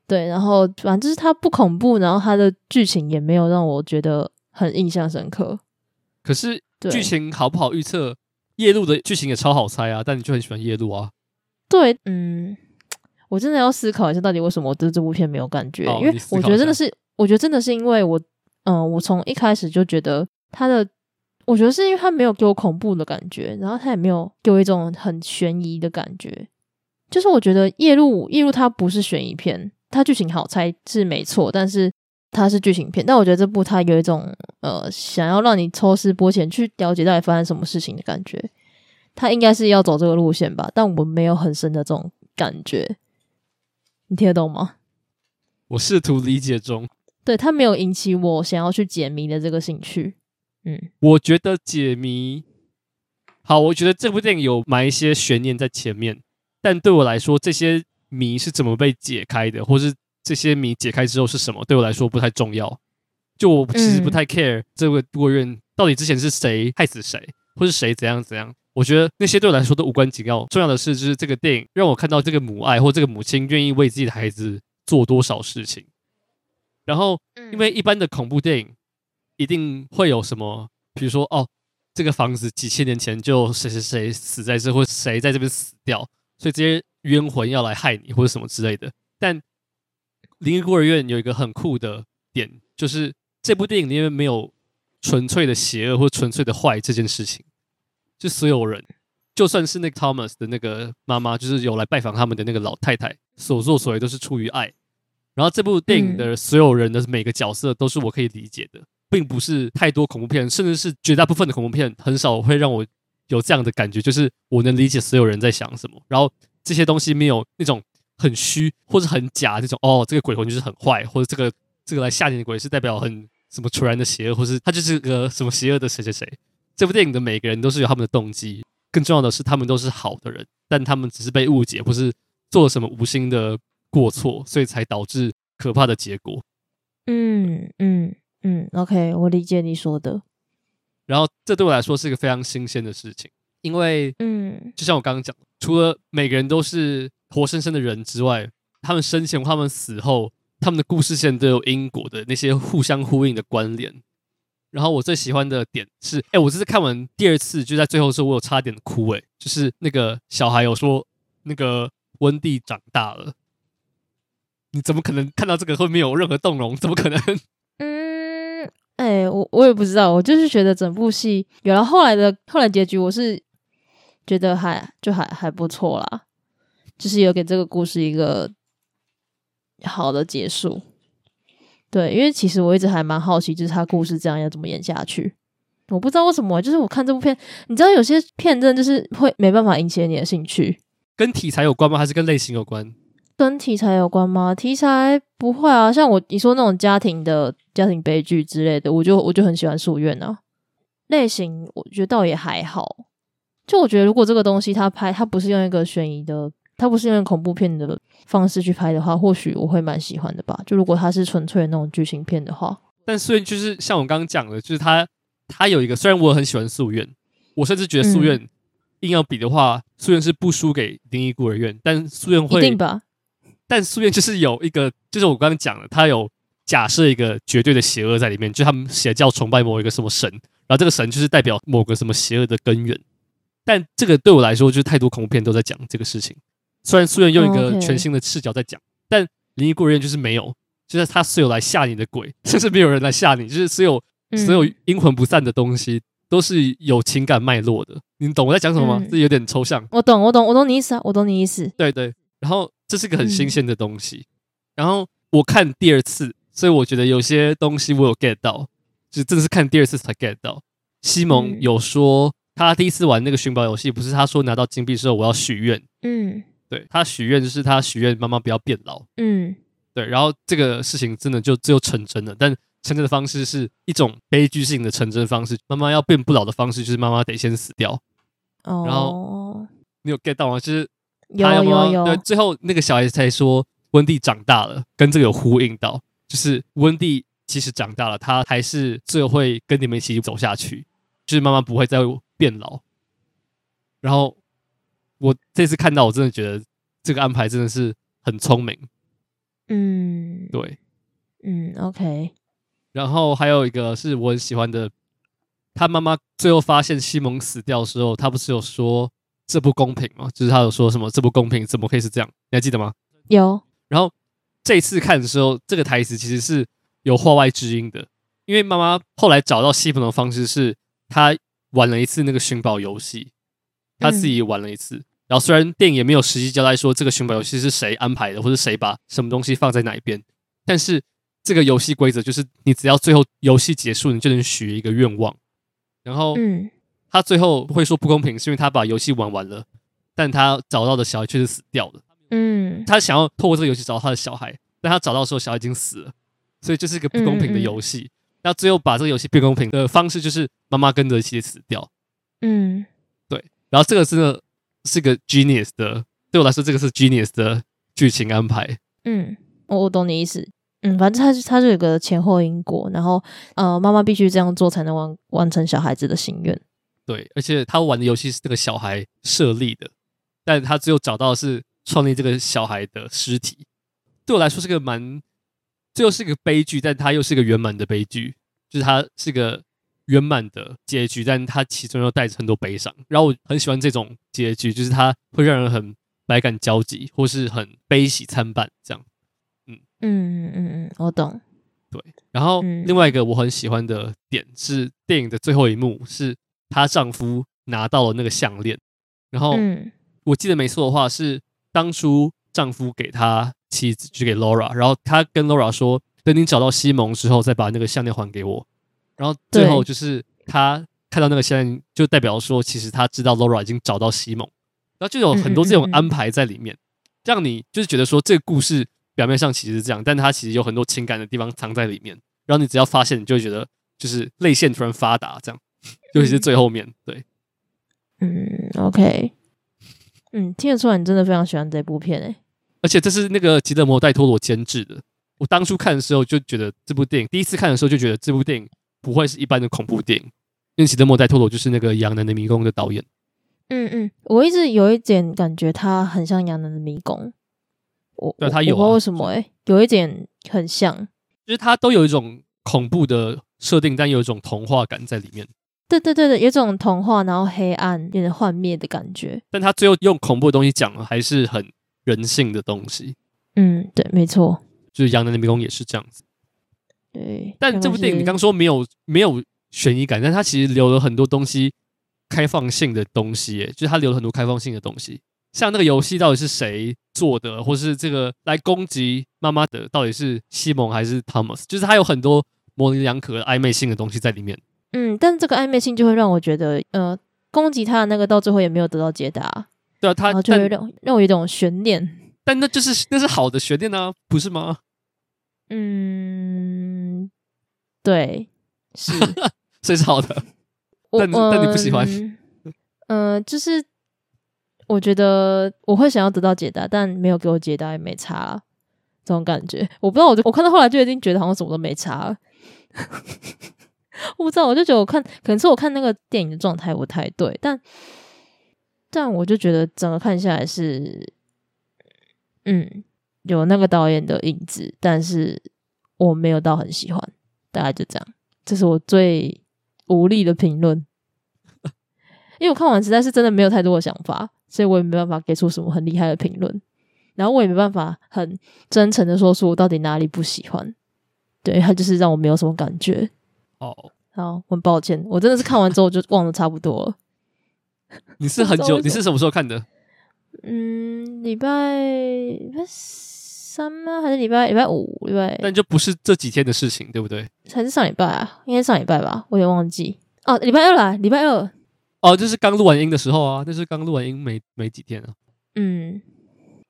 对，然后反正就是它不恐怖，然后它的剧情也没有让我觉得很印象深刻。可是剧情好不好预测？夜路的剧情也超好猜啊，但你就很喜欢夜路啊？对，嗯，我真的要思考一下，到底为什么我对这部片没有感觉？因为我觉得真的是，我觉得真的是因为我，嗯、呃，我从一开始就觉得他的，我觉得是因为他没有给我恐怖的感觉，然后他也没有给我一种很悬疑的感觉。就是我觉得夜路，夜路它不是悬疑片。它剧情好猜是没错，但是它是剧情片。但我觉得这部它有一种呃，想要让你抽丝剥茧去了解到底发生什么事情的感觉。它应该是要走这个路线吧，但我没有很深的这种感觉。你听得懂吗？我试图理解中。对，它没有引起我想要去解谜的这个兴趣。嗯，我觉得解谜好，我觉得这部电影有埋一些悬念在前面，但对我来说这些。谜是怎么被解开的，或是这些谜解开之后是什么？对我来说不太重要。就我其实不太 care 这个孤儿院到底之前是谁害死谁，或是谁怎样怎样。我觉得那些对我来说都无关紧要。重要的是，就是这个电影让我看到这个母爱，或这个母亲愿意为自己的孩子做多少事情。然后，因为一般的恐怖电影一定会有什么，比如说哦，这个房子几千年前就谁谁谁死在这，或谁在这边死掉，所以这些。冤魂要来害你，或者什么之类的。但《灵异孤儿院》有一个很酷的点，就是这部电影里面没有纯粹的邪恶或纯粹的坏这件事情。就所有人，就算是那个 Thomas 的那个妈妈，就是有来拜访他们的那个老太太，所作所为都是出于爱。然后这部电影的所有人的每个角色都是我可以理解的，并不是太多恐怖片，甚至是绝大部分的恐怖片很少会让我有这样的感觉，就是我能理解所有人在想什么。然后。这些东西没有那种很虚或者很假那种哦，这个鬼魂就是很坏，或者这个这个来吓你的鬼是代表很什么突然的邪恶，或是他就是个什么邪恶的谁谁谁。这部电影的每个人都是有他们的动机，更重要的是他们都是好的人，但他们只是被误解不是做了什么无心的过错，所以才导致可怕的结果。嗯嗯嗯，OK，我理解你说的。然后这对我来说是一个非常新鲜的事情。因为，嗯，就像我刚刚讲，除了每个人都是活生生的人之外，他们生前、他们死后，他们的故事线都有因果的那些互相呼应的关联。然后我最喜欢的点是，哎，我这次看完第二次，就在最后的时候，我有差点哭，哎，就是那个小孩有说，那个温蒂长大了，你怎么可能看到这个会没有任何动容？怎么可能？[laughs] 嗯，哎，我我也不知道，我就是觉得整部戏有了后来的后来结局，我是。觉得还就还还不错啦，就是有给这个故事一个好的结束。对，因为其实我一直还蛮好奇，就是他故事这样要怎么演下去。我不知道为什么，就是我看这部片，你知道有些片真的就是会没办法引起你的兴趣。跟题材有关吗？还是跟类型有关？跟题材有关吗？题材不会啊，像我你说那种家庭的家庭悲剧之类的，我就我就很喜欢夙愿啊。类型我觉得倒也还好。就我觉得，如果这个东西他拍，他不是用一个悬疑的，他不是用恐怖片的方式去拍的话，或许我会蛮喜欢的吧。就如果它是纯粹的那种剧情片的话，但虽然就是像我刚刚讲的，就是它它有一个，虽然我很喜欢夙愿，我甚至觉得夙愿硬要比的话，夙愿是不输给灵异孤儿院，但夙愿会，一定吧？但夙愿就是有一个，就是我刚刚讲的，他有假设一个绝对的邪恶在里面，就他们邪教崇拜某一个什么神，然后这个神就是代表某个什么邪恶的根源。但这个对我来说，就是太多恐怖片都在讲这个事情。虽然素媛用一个全新的视角在讲，但灵异孤儿院就是没有，就是他是有来吓你的鬼，[laughs] 甚至没有人来吓你，就是所有、嗯、所有阴魂不散的东西都是有情感脉络的。你懂我在讲什么吗？这、嗯、有点抽象。我懂，我懂，我懂你意思啊，我懂你意思。对对，然后这是个很新鲜的东西。嗯、然后我看第二次，所以我觉得有些东西我有 get 到，就真的是看第二次才 get 到。西蒙有说，他第一次玩那个寻宝游戏，不是他说拿到金币之后我要许愿。嗯，对，他许愿就是他许愿妈妈不要变老。嗯，对，然后这个事情真的就只有成真了，但成真的方式是一种悲剧性的成真方式。妈妈要变不老的方式就是妈妈得先死掉。哦，然后你有 get 到吗？就是他要有有有，对，最后那个小孩子才说温蒂长大了，跟这个有呼应到，就是温蒂其实长大了，他还是最后会跟你们一起走下去。就是妈妈不会再变老，然后我这次看到，我真的觉得这个安排真的是很聪明。嗯，对，嗯，OK。然后还有一个是我很喜欢的，他妈妈最后发现西蒙死掉的时候，他不是有说这不公平吗？就是他有说什么这不公平，怎么可以是这样？你还记得吗？有。然后这次看的时候，这个台词其实是有话外之音的，因为妈妈后来找到西蒙的方式是。他玩了一次那个寻宝游戏，他自己玩了一次。嗯、然后虽然电影也没有实际交代说这个寻宝游戏是谁安排的，或者谁把什么东西放在哪一边，但是这个游戏规则就是你只要最后游戏结束，你就能许一个愿望。然后，嗯他最后会说不公平，是因为他把游戏玩完了，但他找到的小孩却是死掉了。嗯，他想要透过这个游戏找到他的小孩，但他找到的时候小孩已经死了，所以这是一个不公平的游戏。嗯嗯那最后把这个游戏变公平的方式，就是妈妈跟着一起死掉。嗯，对。然后这个真的是个 genius 的，对我来说，这个是 genius 的剧情安排。嗯，我我懂你意思。嗯，反正他他就有个前后因果，然后呃，妈妈必须这样做才能完完成小孩子的心愿。对，而且他玩的游戏是这个小孩设立的，但他只有找到是创立这个小孩的尸体。对我来说，是个蛮。最后是个悲剧，但他又是个圆满的悲剧，就是他是个圆满的结局，但它其中又带着很多悲伤。然后我很喜欢这种结局，就是它会让人很百感交集，或是很悲喜参半这样。嗯嗯嗯嗯，我懂。对，然后另外一个我很喜欢的点是电影的最后一幕，是她丈夫拿到了那个项链，然后我记得没错的话是当初丈夫给她。妻子就给 Laura，然后他跟 Laura 说：“等你找到西蒙之后，再把那个项链还给我。”然后最后就是他看到那个项链，就代表说，其实他知道 Laura 已经找到西蒙，然后就有很多这种安排在里面，让你就是觉得说，这个故事表面上其实是这样，但他其实有很多情感的地方藏在里面。然后你只要发现，你就会觉得就是泪腺突然发达，这样，[laughs] 尤其是最后面对。嗯，OK，嗯，听得出来你真的非常喜欢这部片诶、欸。而且这是那个吉德摩·戴托罗监制的。我当初看的时候就觉得这部电影，第一次看的时候就觉得这部电影不会是一般的恐怖电影，因为吉勒摩·戴托罗就是那个《羊男的迷宫》的导演。嗯嗯，我一直有一点感觉他很像《羊男的迷宫》。我对他有、啊，我不知道为什么诶、欸，有一点很像，就是他都有一种恐怖的设定，但有一种童话感在里面。对对对对，有一种童话，然后黑暗有点幻灭的感觉。但他最后用恐怖的东西讲了，还是很。人性的东西，嗯，对，没错，就是《羊男的迷宫》也是这样子。对，但这部电影你刚说没有没有悬疑感，但它其实留了很多东西，开放性的东西，耶，就是它留了很多开放性的东西，像那个游戏到底是谁做的，或是这个来攻击妈妈的到底是西蒙还是汤姆斯，就是它有很多模棱两可的暧昧性的东西在里面。嗯，但这个暧昧性就会让我觉得，呃，攻击他的那个到最后也没有得到解答。对啊，他就会让让我有一种悬念，但那就是那是好的悬念呢，不是吗？嗯，对，是，[laughs] 所以是好的，但但你不喜欢？嗯、呃，就是我觉得我会想要得到解答，但没有给我解答也没差，这种感觉，我不知道，我就我看到后来就已经觉得好像什么都没差了，[laughs] 我不知道，我就觉得我看可能是我看那个电影的状态不太对，但。但我就觉得整个看下来是，嗯，有那个导演的影子，但是我没有到很喜欢，大概就这样。这是我最无力的评论，因为我看完实在是真的没有太多的想法，所以我也没办法给出什么很厉害的评论。然后我也没办法很真诚的说出我到底哪里不喜欢。对，他就是让我没有什么感觉。哦，好，很抱歉，我真的是看完之后就忘得差不多了。你是很久？[laughs] 你是什么时候看的？嗯，礼拜礼拜三吗？还是礼拜礼拜五？礼拜？但就不是这几天的事情，对不对？还是上礼拜啊？应该上礼拜吧，我有点忘记。哦，礼拜二啦，礼拜二。哦，就是刚录完音的时候啊，就是刚录完音没没几天啊。嗯，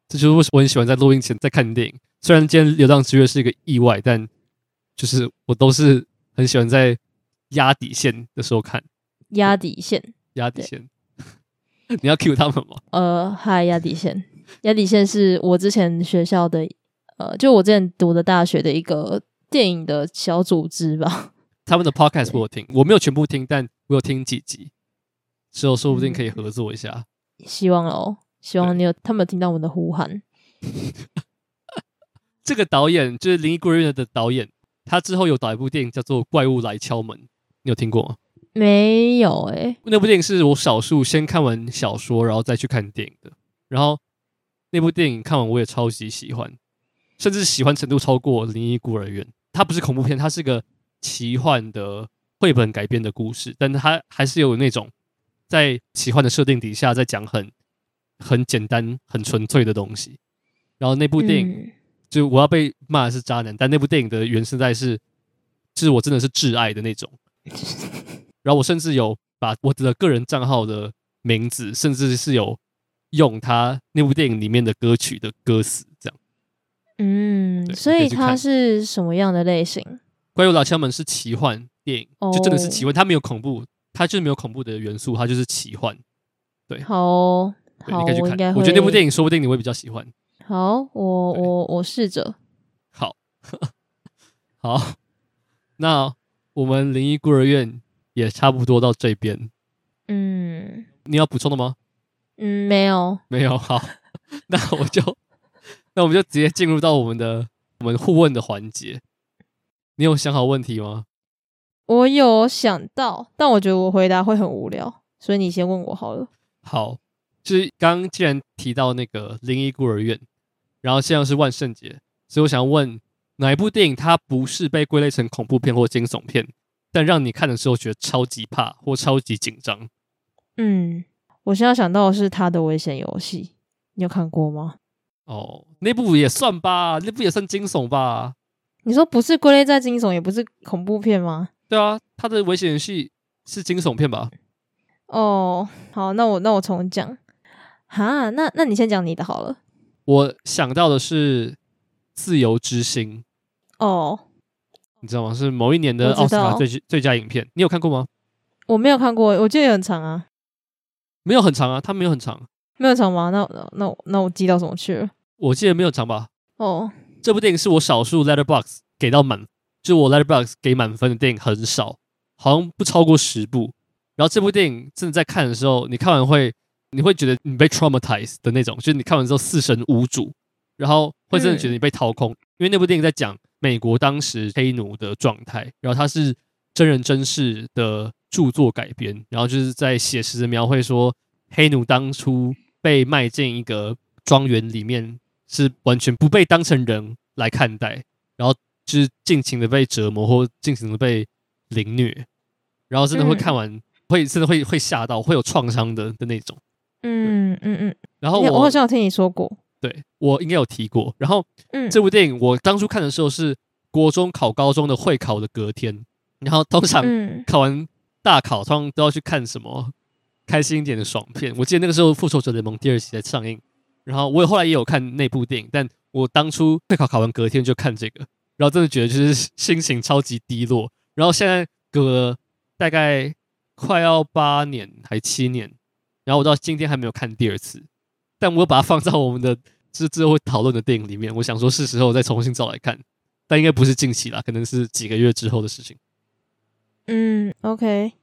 这就是为什么我很喜欢在录音前再看电影。虽然今天《流浪之月》是一个意外，但就是我都是很喜欢在压底线的时候看。压底线，压底线。[laughs] 你要 cue 他们吗？呃，嗨，压底线，压底线是我之前学校的，呃，就我之前读的大学的一个电影的小组织吧。他们的 podcast 我有听，我没有全部听，但我有听几集，之后说不定可以合作一下。嗯、希望哦，希望你有他们有听到我们的呼喊。[laughs] 这个导演就是《灵异孤儿院》的导演，他之后有导一部电影叫做《怪物来敲门》，你有听过吗？没有诶、欸，那部电影是我少数先看完小说，然后再去看电影的。然后那部电影看完我也超级喜欢，甚至喜欢程度超过《灵异孤儿院》。它不是恐怖片，它是个奇幻的绘本改编的故事，但它还是有那种在奇幻的设定底下在讲很很简单、很纯粹的东西。然后那部电影、嗯、就我要被骂的是渣男，但那部电影的原声带是，就是我真的是挚爱的那种。[laughs] 然后我甚至有把我的个人账号的名字，甚至是有用他那部电影里面的歌曲的歌词，这样。嗯，所以它是什么样的类型？《怪物老枪门》是奇幻电影，就真的是奇幻，它没有恐怖，它就是没有恐怖的元素，它就是奇幻。对，好，好，你可以去看。我觉得那部电影说不定你会比较喜欢。好，我我我试着。好，[laughs] 好，那我们灵异孤儿院。也差不多到这边，嗯，你要补充的吗？嗯，没有，没有。好，[laughs] 那我就，[laughs] 那我们就直接进入到我们的我们互问的环节。你有想好问题吗？我有想到，但我觉得我回答会很无聊，所以你先问我好了。好，就是刚刚既然提到那个灵异孤儿院，然后现在是万圣节，所以我想问哪一部电影它不是被归类成恐怖片或惊悚片？但让你看的时候觉得超级怕或超级紧张。嗯，我现在想到的是他的危险游戏，你有看过吗？哦，那部也算吧，那部也算惊悚吧。你说不是归类在惊悚，也不是恐怖片吗？对啊，他的危险游戏是惊悚片吧？哦，好，那我那我重讲。哈，那那你先讲你的好了。我想到的是《自由之心》。哦。你知道吗？是某一年的奥斯卡最最佳影片，你有看过吗？我没有看过，我记得也很长啊。没有很长啊，它没有很长。没有长吗？那那那我那我记到什么去了？我记得没有长吧。哦，这部电影是我少数 Letterboxd 给到满，就我 Letterboxd 给满分的电影很少，好像不超过十部。然后这部电影真的在看的时候，你看完会你会觉得你被 traumatized 的那种，就是你看完之后四神无主，然后会真的觉得你被掏空，嗯、因为那部电影在讲。美国当时黑奴的状态，然后它是真人真事的著作改编，然后就是在写实的描绘说，黑奴当初被卖进一个庄园里面，是完全不被当成人来看待，然后就是尽情的被折磨或尽情的被凌虐，然后真的会看完、嗯、会真的会会吓到，会有创伤的的那种。嗯嗯嗯。然后我，我好像有听你说过。对，我应该有提过。然后，嗯，这部电影我当初看的时候是国中考高中的会考的隔天。然后通常考完大考，通常都要去看什么开心一点的爽片。我记得那个时候《复仇者联盟》第二集在上映。然后我后来也有看那部电影，但我当初会考考完隔天就看这个，然后真的觉得就是 [laughs] 心情超级低落。然后现在隔了大概快要八年还七年，然后我到今天还没有看第二次。但我把它放在我们的之之后会讨论的电影里面，我想说是时候再重新找来看，但应该不是近期啦，可能是几个月之后的事情。嗯，OK，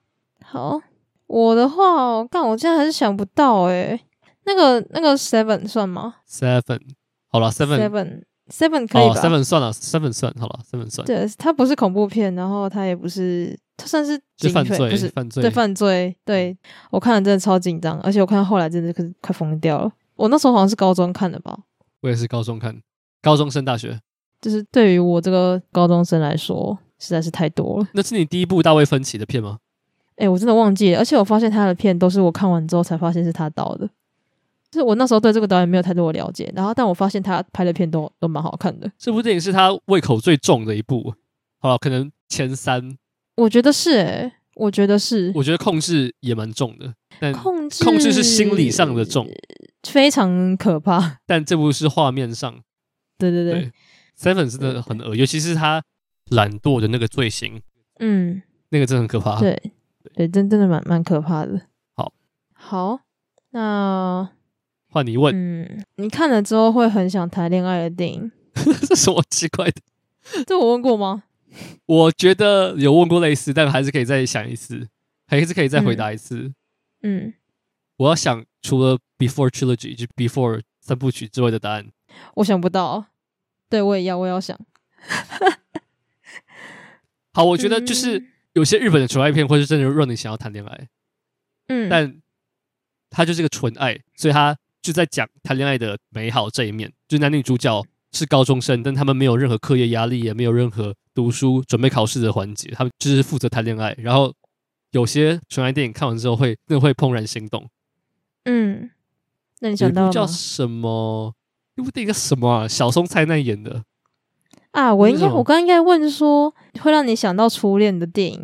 好，我的话，但，我现在还是想不到诶、欸，那个那个 Seven 算吗？Seven，好了，Seven Seven Seven 可以吧、哦、？Seven 算了，Seven 算好了，Seven 算。对，它不是恐怖片，然后它也不是。它算是警犯罪，不是犯罪，对犯罪。对，我看了真的超紧张，而且我看到后来真的可是快疯掉了。我那时候好像是高中看的吧，我也是高中看，高中升大学，就是对于我这个高中生来说，实在是太多了。那是你第一部大卫芬奇的片吗？哎、欸，我真的忘记了，而且我发现他的片都是我看完之后才发现是他导的。就是我那时候对这个导演没有太多的了解，然后但我发现他拍的片都都蛮好看的。这部电影是他胃口最重的一部，好了，可能前三。我觉得是、欸，哎，我觉得是。我觉得控制也蛮重的，但控制控制是心理上的重，非常可怕。但这部是画面上，对对对，对，Seven 真的很恶，尤其是他懒惰的那个罪行，嗯，那个真的很可怕。对对，真真的蛮蛮可怕的。好，好，那。换你问，嗯，你看了之后会很想谈恋爱的电影？[laughs] 这什么奇怪的？这我问过吗？我觉得有问过类似，但还是可以再想一次，还是可以再回答一次。嗯，我要想除了 Before Trilogy 就 Before 三部曲之外的答案，我想不到。对，我也要，我也要想。[laughs] 好，我觉得就是有些日本的纯爱片，或是真的让你想要谈恋爱。嗯，但它就是个纯爱，所以它。就在讲谈恋爱的美好这一面，就男女主角是高中生，但他们没有任何课业压力，也没有任何读书准备考试的环节，他们就是负责谈恋爱。然后有些纯爱电影看完之后会真的会怦然心动。嗯，那你想到叫什么？那部电影叫什么啊？小松菜奈演的啊？我应该我刚刚应该问说会让你想到初恋的电影，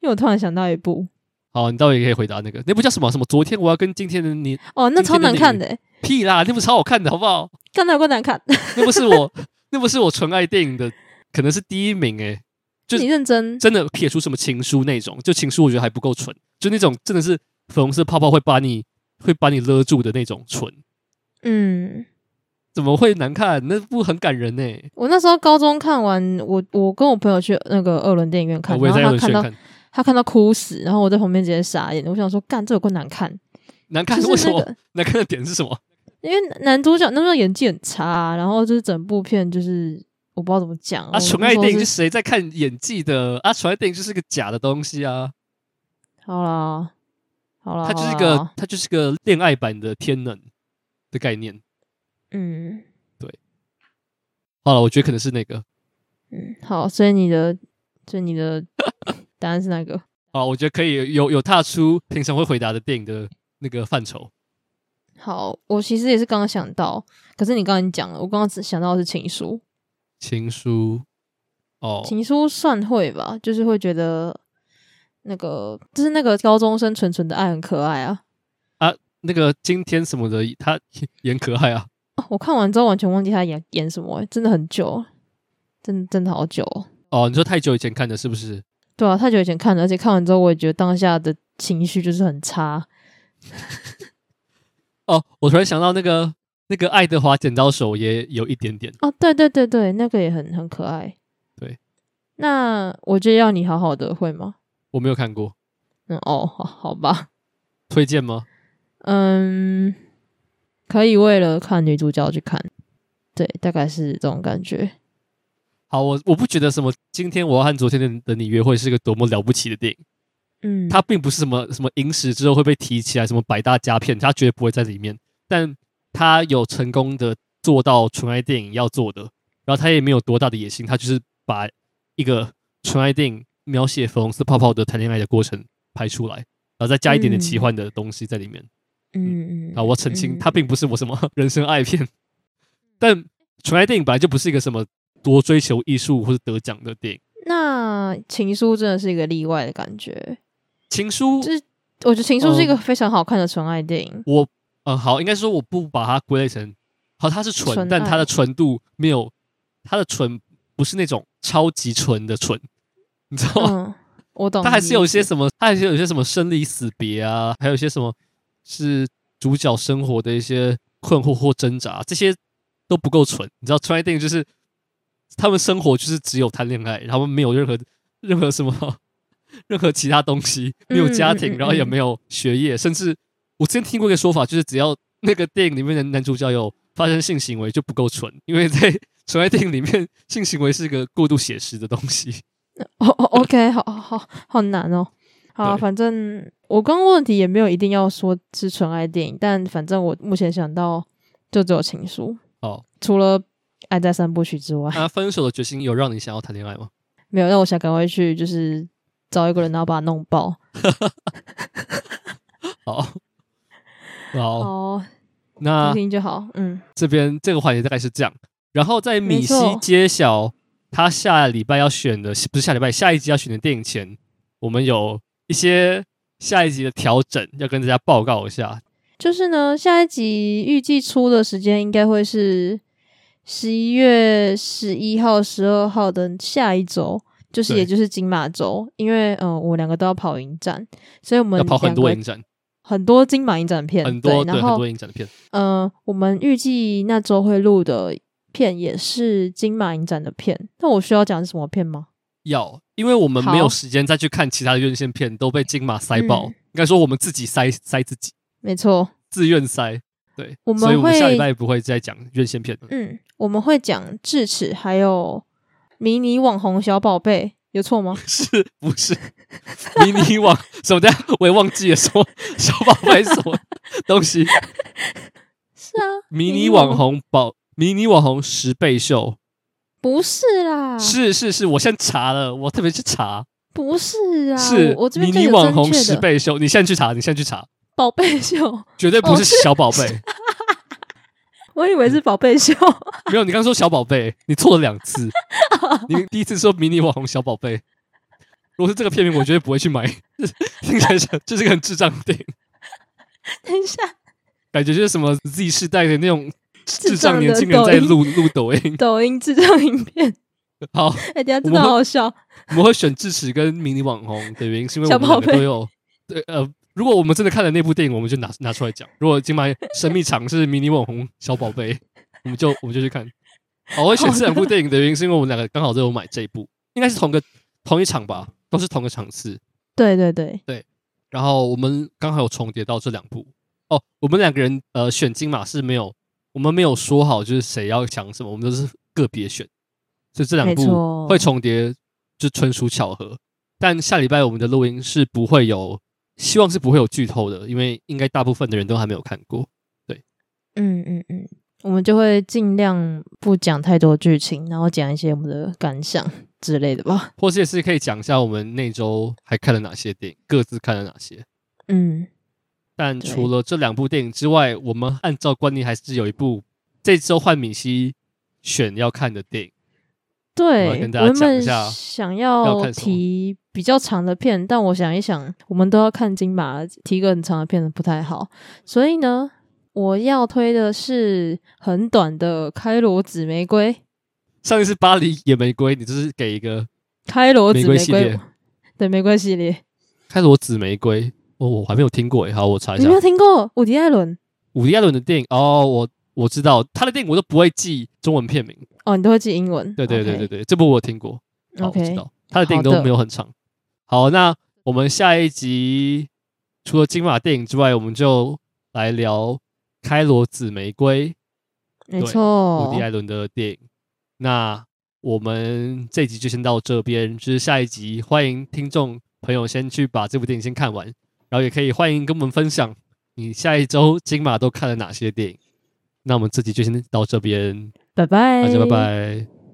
因为我突然想到一部。好，你待会也可以回答那个，那部叫什么？什么？昨天我要跟今天的你哦，那超难看的，屁啦，那部超好看的，好不好？看到有够难看，那不是我，[laughs] 那不是我纯爱电影的，可能是第一名诶。就你认真，真的撇出什么情书那种，就情书我觉得还不够纯，就那种真的是粉红色泡泡会把你会把你勒住的那种唇。嗯，怎么会难看？那部很感人呢。我那时候高中看完，我我跟我朋友去那个二轮电影院看，然后他看到。他看到哭死，然后我在旁边直接傻眼。我想说，干，这有够难看，难看为什么？[laughs] 难看的点是什么？因为男主角那时候演技很差，然后就是整部片就是我不知道怎么讲啊。纯爱电影是谁在看演技的啊？纯爱电影就是个假的东西啊。好啦，好啦，它就是个它就是个恋爱版的天能的概念。嗯，对。好了，我觉得可能是那个。嗯，好，所以你的，所以你的。[laughs] 答案是哪个啊，我觉得可以有有踏出平常会回答的电影的那个范畴。好，我其实也是刚刚想到，可是你刚刚讲了，我刚刚只想到的是情书。情书哦，情书算会吧，就是会觉得那个就是那个高中生纯纯的爱很可爱啊啊，那个今天什么的他 [laughs] 演可爱啊。我看完之后完全忘记他演演什么，真的很久，真的真的好久哦。你说太久以前看的是不是？对啊，太久以前看的，而且看完之后，我也觉得当下的情绪就是很差。哦，我突然想到那个那个爱德华剪刀手也有一点点哦，对对对对，那个也很很可爱。对，那我觉得要你好好的会吗？我没有看过。嗯哦，好好吧。推荐吗？嗯，可以为了看女主角去看。对，大概是这种感觉。好，我我不觉得什么今天我要和昨天的的你约会是个多么了不起的电影，嗯，它并不是什么什么影史之后会被提起来什么百大佳片，它绝对不会在里面。但它有成功的做到纯爱电影要做的，然后它也没有多大的野心，它就是把一个纯爱电影描写粉红色泡泡的谈恋爱的过程拍出来，然后再加一点点奇幻的东西在里面。嗯嗯，啊，我澄清，它并不是我什么人生爱片，但纯爱电影本来就不是一个什么。多追求艺术或者得奖的电影，那情书真的是一个例外的感觉。情书，就是我觉得情书是一个非常好看的纯爱电影。嗯、我，嗯，好，应该说我不把它归类成好，它是，纯但它的纯度没有它的纯不是那种超级纯的纯，你知道吗？嗯、我懂。他还是有一些什么，他还是有一些什么生离死别啊，还有一些什么是主角生活的一些困惑或挣扎，这些都不够纯。你知道，纯爱电影就是。他们生活就是只有谈恋爱，他们没有任何任何什么任何其他东西，没有家庭，然后也没有学业，甚至我之前听过一个说法，就是只要那个电影里面的男主角有发生性行为就不够纯，因为在纯爱电影里面，性行为是一个过度写实的东西。[laughs] 哦哦，OK，好好好难哦。好，反正我刚刚问题也没有一定要说是纯爱电影，但反正我目前想到就只有情书。哦，除了《爱在三部曲》之外，那分手的决心有让你想要谈恋爱吗？[laughs] 没有，让我想赶快去，就是找一个人，然后把他弄爆。[laughs] 好，好，好，那听听就好。嗯，这边这个环节大概是这样。然后在米西揭晓他下礼拜要选的，不是下礼拜，下一集要选的电影前，我们有一些下一集的调整要跟大家报告一下。就是呢，下一集预计出的时间应该会是十一月十一号、十二号的下一周，就是也就是金马周。因为嗯、呃，我两个都要跑影展，所以我们要跑很多影展，很多金马影展片，很多对，然后很多影展的片。嗯、呃，我们预计那周会录的片也是金马影展的片。那我需要讲是什么片吗？要，因为我们没有时间再去看其他的院线片，都被金马塞爆。嗯、应该说我们自己塞塞自己。没错，自愿塞，对，我们所以我们会下礼拜不会再讲院线片。嗯，我们会讲智齿，还有迷你网红小宝贝，有错吗？[laughs] 是不是迷你网什么的？我也忘记了，说小宝贝什么东西？[laughs] 是啊，迷你网红宝，迷你网红十倍秀，不是啦，是是是，我先查了，我特别去查，不是啊，是我这边迷你网红十倍秀，你现在去查，你现在去查。宝贝秀绝对不是小宝贝，哦，[laughs] 我以为是宝贝秀。[laughs] 没有，你刚说小宝贝，你错了两次。[laughs] 你第一次说迷你网红小宝贝，如果是这个片名，我绝对不会去买。听起来像就是个很智障的电影。等一下，感觉就是什么 Z 世代的那种智障年轻人在录录抖音，[laughs] 抖音智障影片。[laughs] 好，哎，等下真的好好笑。我们会选智齿跟迷你网红的原因，是因为我们两个都有对呃。如果我们真的看了那部电影，我们就拿拿出来讲。如果金马神秘场是迷你网红小宝贝，我们就我们就去看。好，我会选这两部电影的原因，是因为我们两个刚好都有买这一部，应该是同个同一场吧，都是同个场次。对对对对。然后我们刚好有重叠到这两部。哦，我们两个人呃选金马是没有，我们没有说好就是谁要讲什么，我们都是个别选，所以这两部会重叠，就纯属巧合。但下礼拜我们的录音是不会有。希望是不会有剧透的，因为应该大部分的人都还没有看过。对，嗯嗯嗯，我们就会尽量不讲太多剧情，然后讲一些我们的感想之类的吧。或者也是可以讲一下我们那周还看了哪些电影，各自看了哪些。嗯，但除了这两部电影之外，我们按照惯例还是有一部这周换米西选要看的电影。对，我跟大家讲一下，想要提比较长的片，但我想一想，我们都要看金马，提个很长的片子不太好，所以呢，我要推的是很短的《开罗紫玫瑰》。上一次巴黎野玫瑰，你就是给一个开罗紫玫瑰系列，对玫瑰系列。开罗紫玫瑰，哦，我还没有听过诶，好，我查一下。你没有听过伍迪·艾伦？伍迪·艾伦的电影哦，我。我知道他的电影，我都不会记中文片名哦，你都会记英文。对对对对对，okay. 这部我有听过。OK，我知道他的电影都没有很长。好，好，那我们下一集除了金马电影之外，我们就来聊《开罗紫玫瑰》。没错，伍迪·艾伦的电影。那我们这集就先到这边，就是下一集欢迎听众朋友先去把这部电影先看完，然后也可以欢迎跟我们分享你下一周金马都看了哪些电影。那我们这集就先到这边，拜拜，大家拜拜。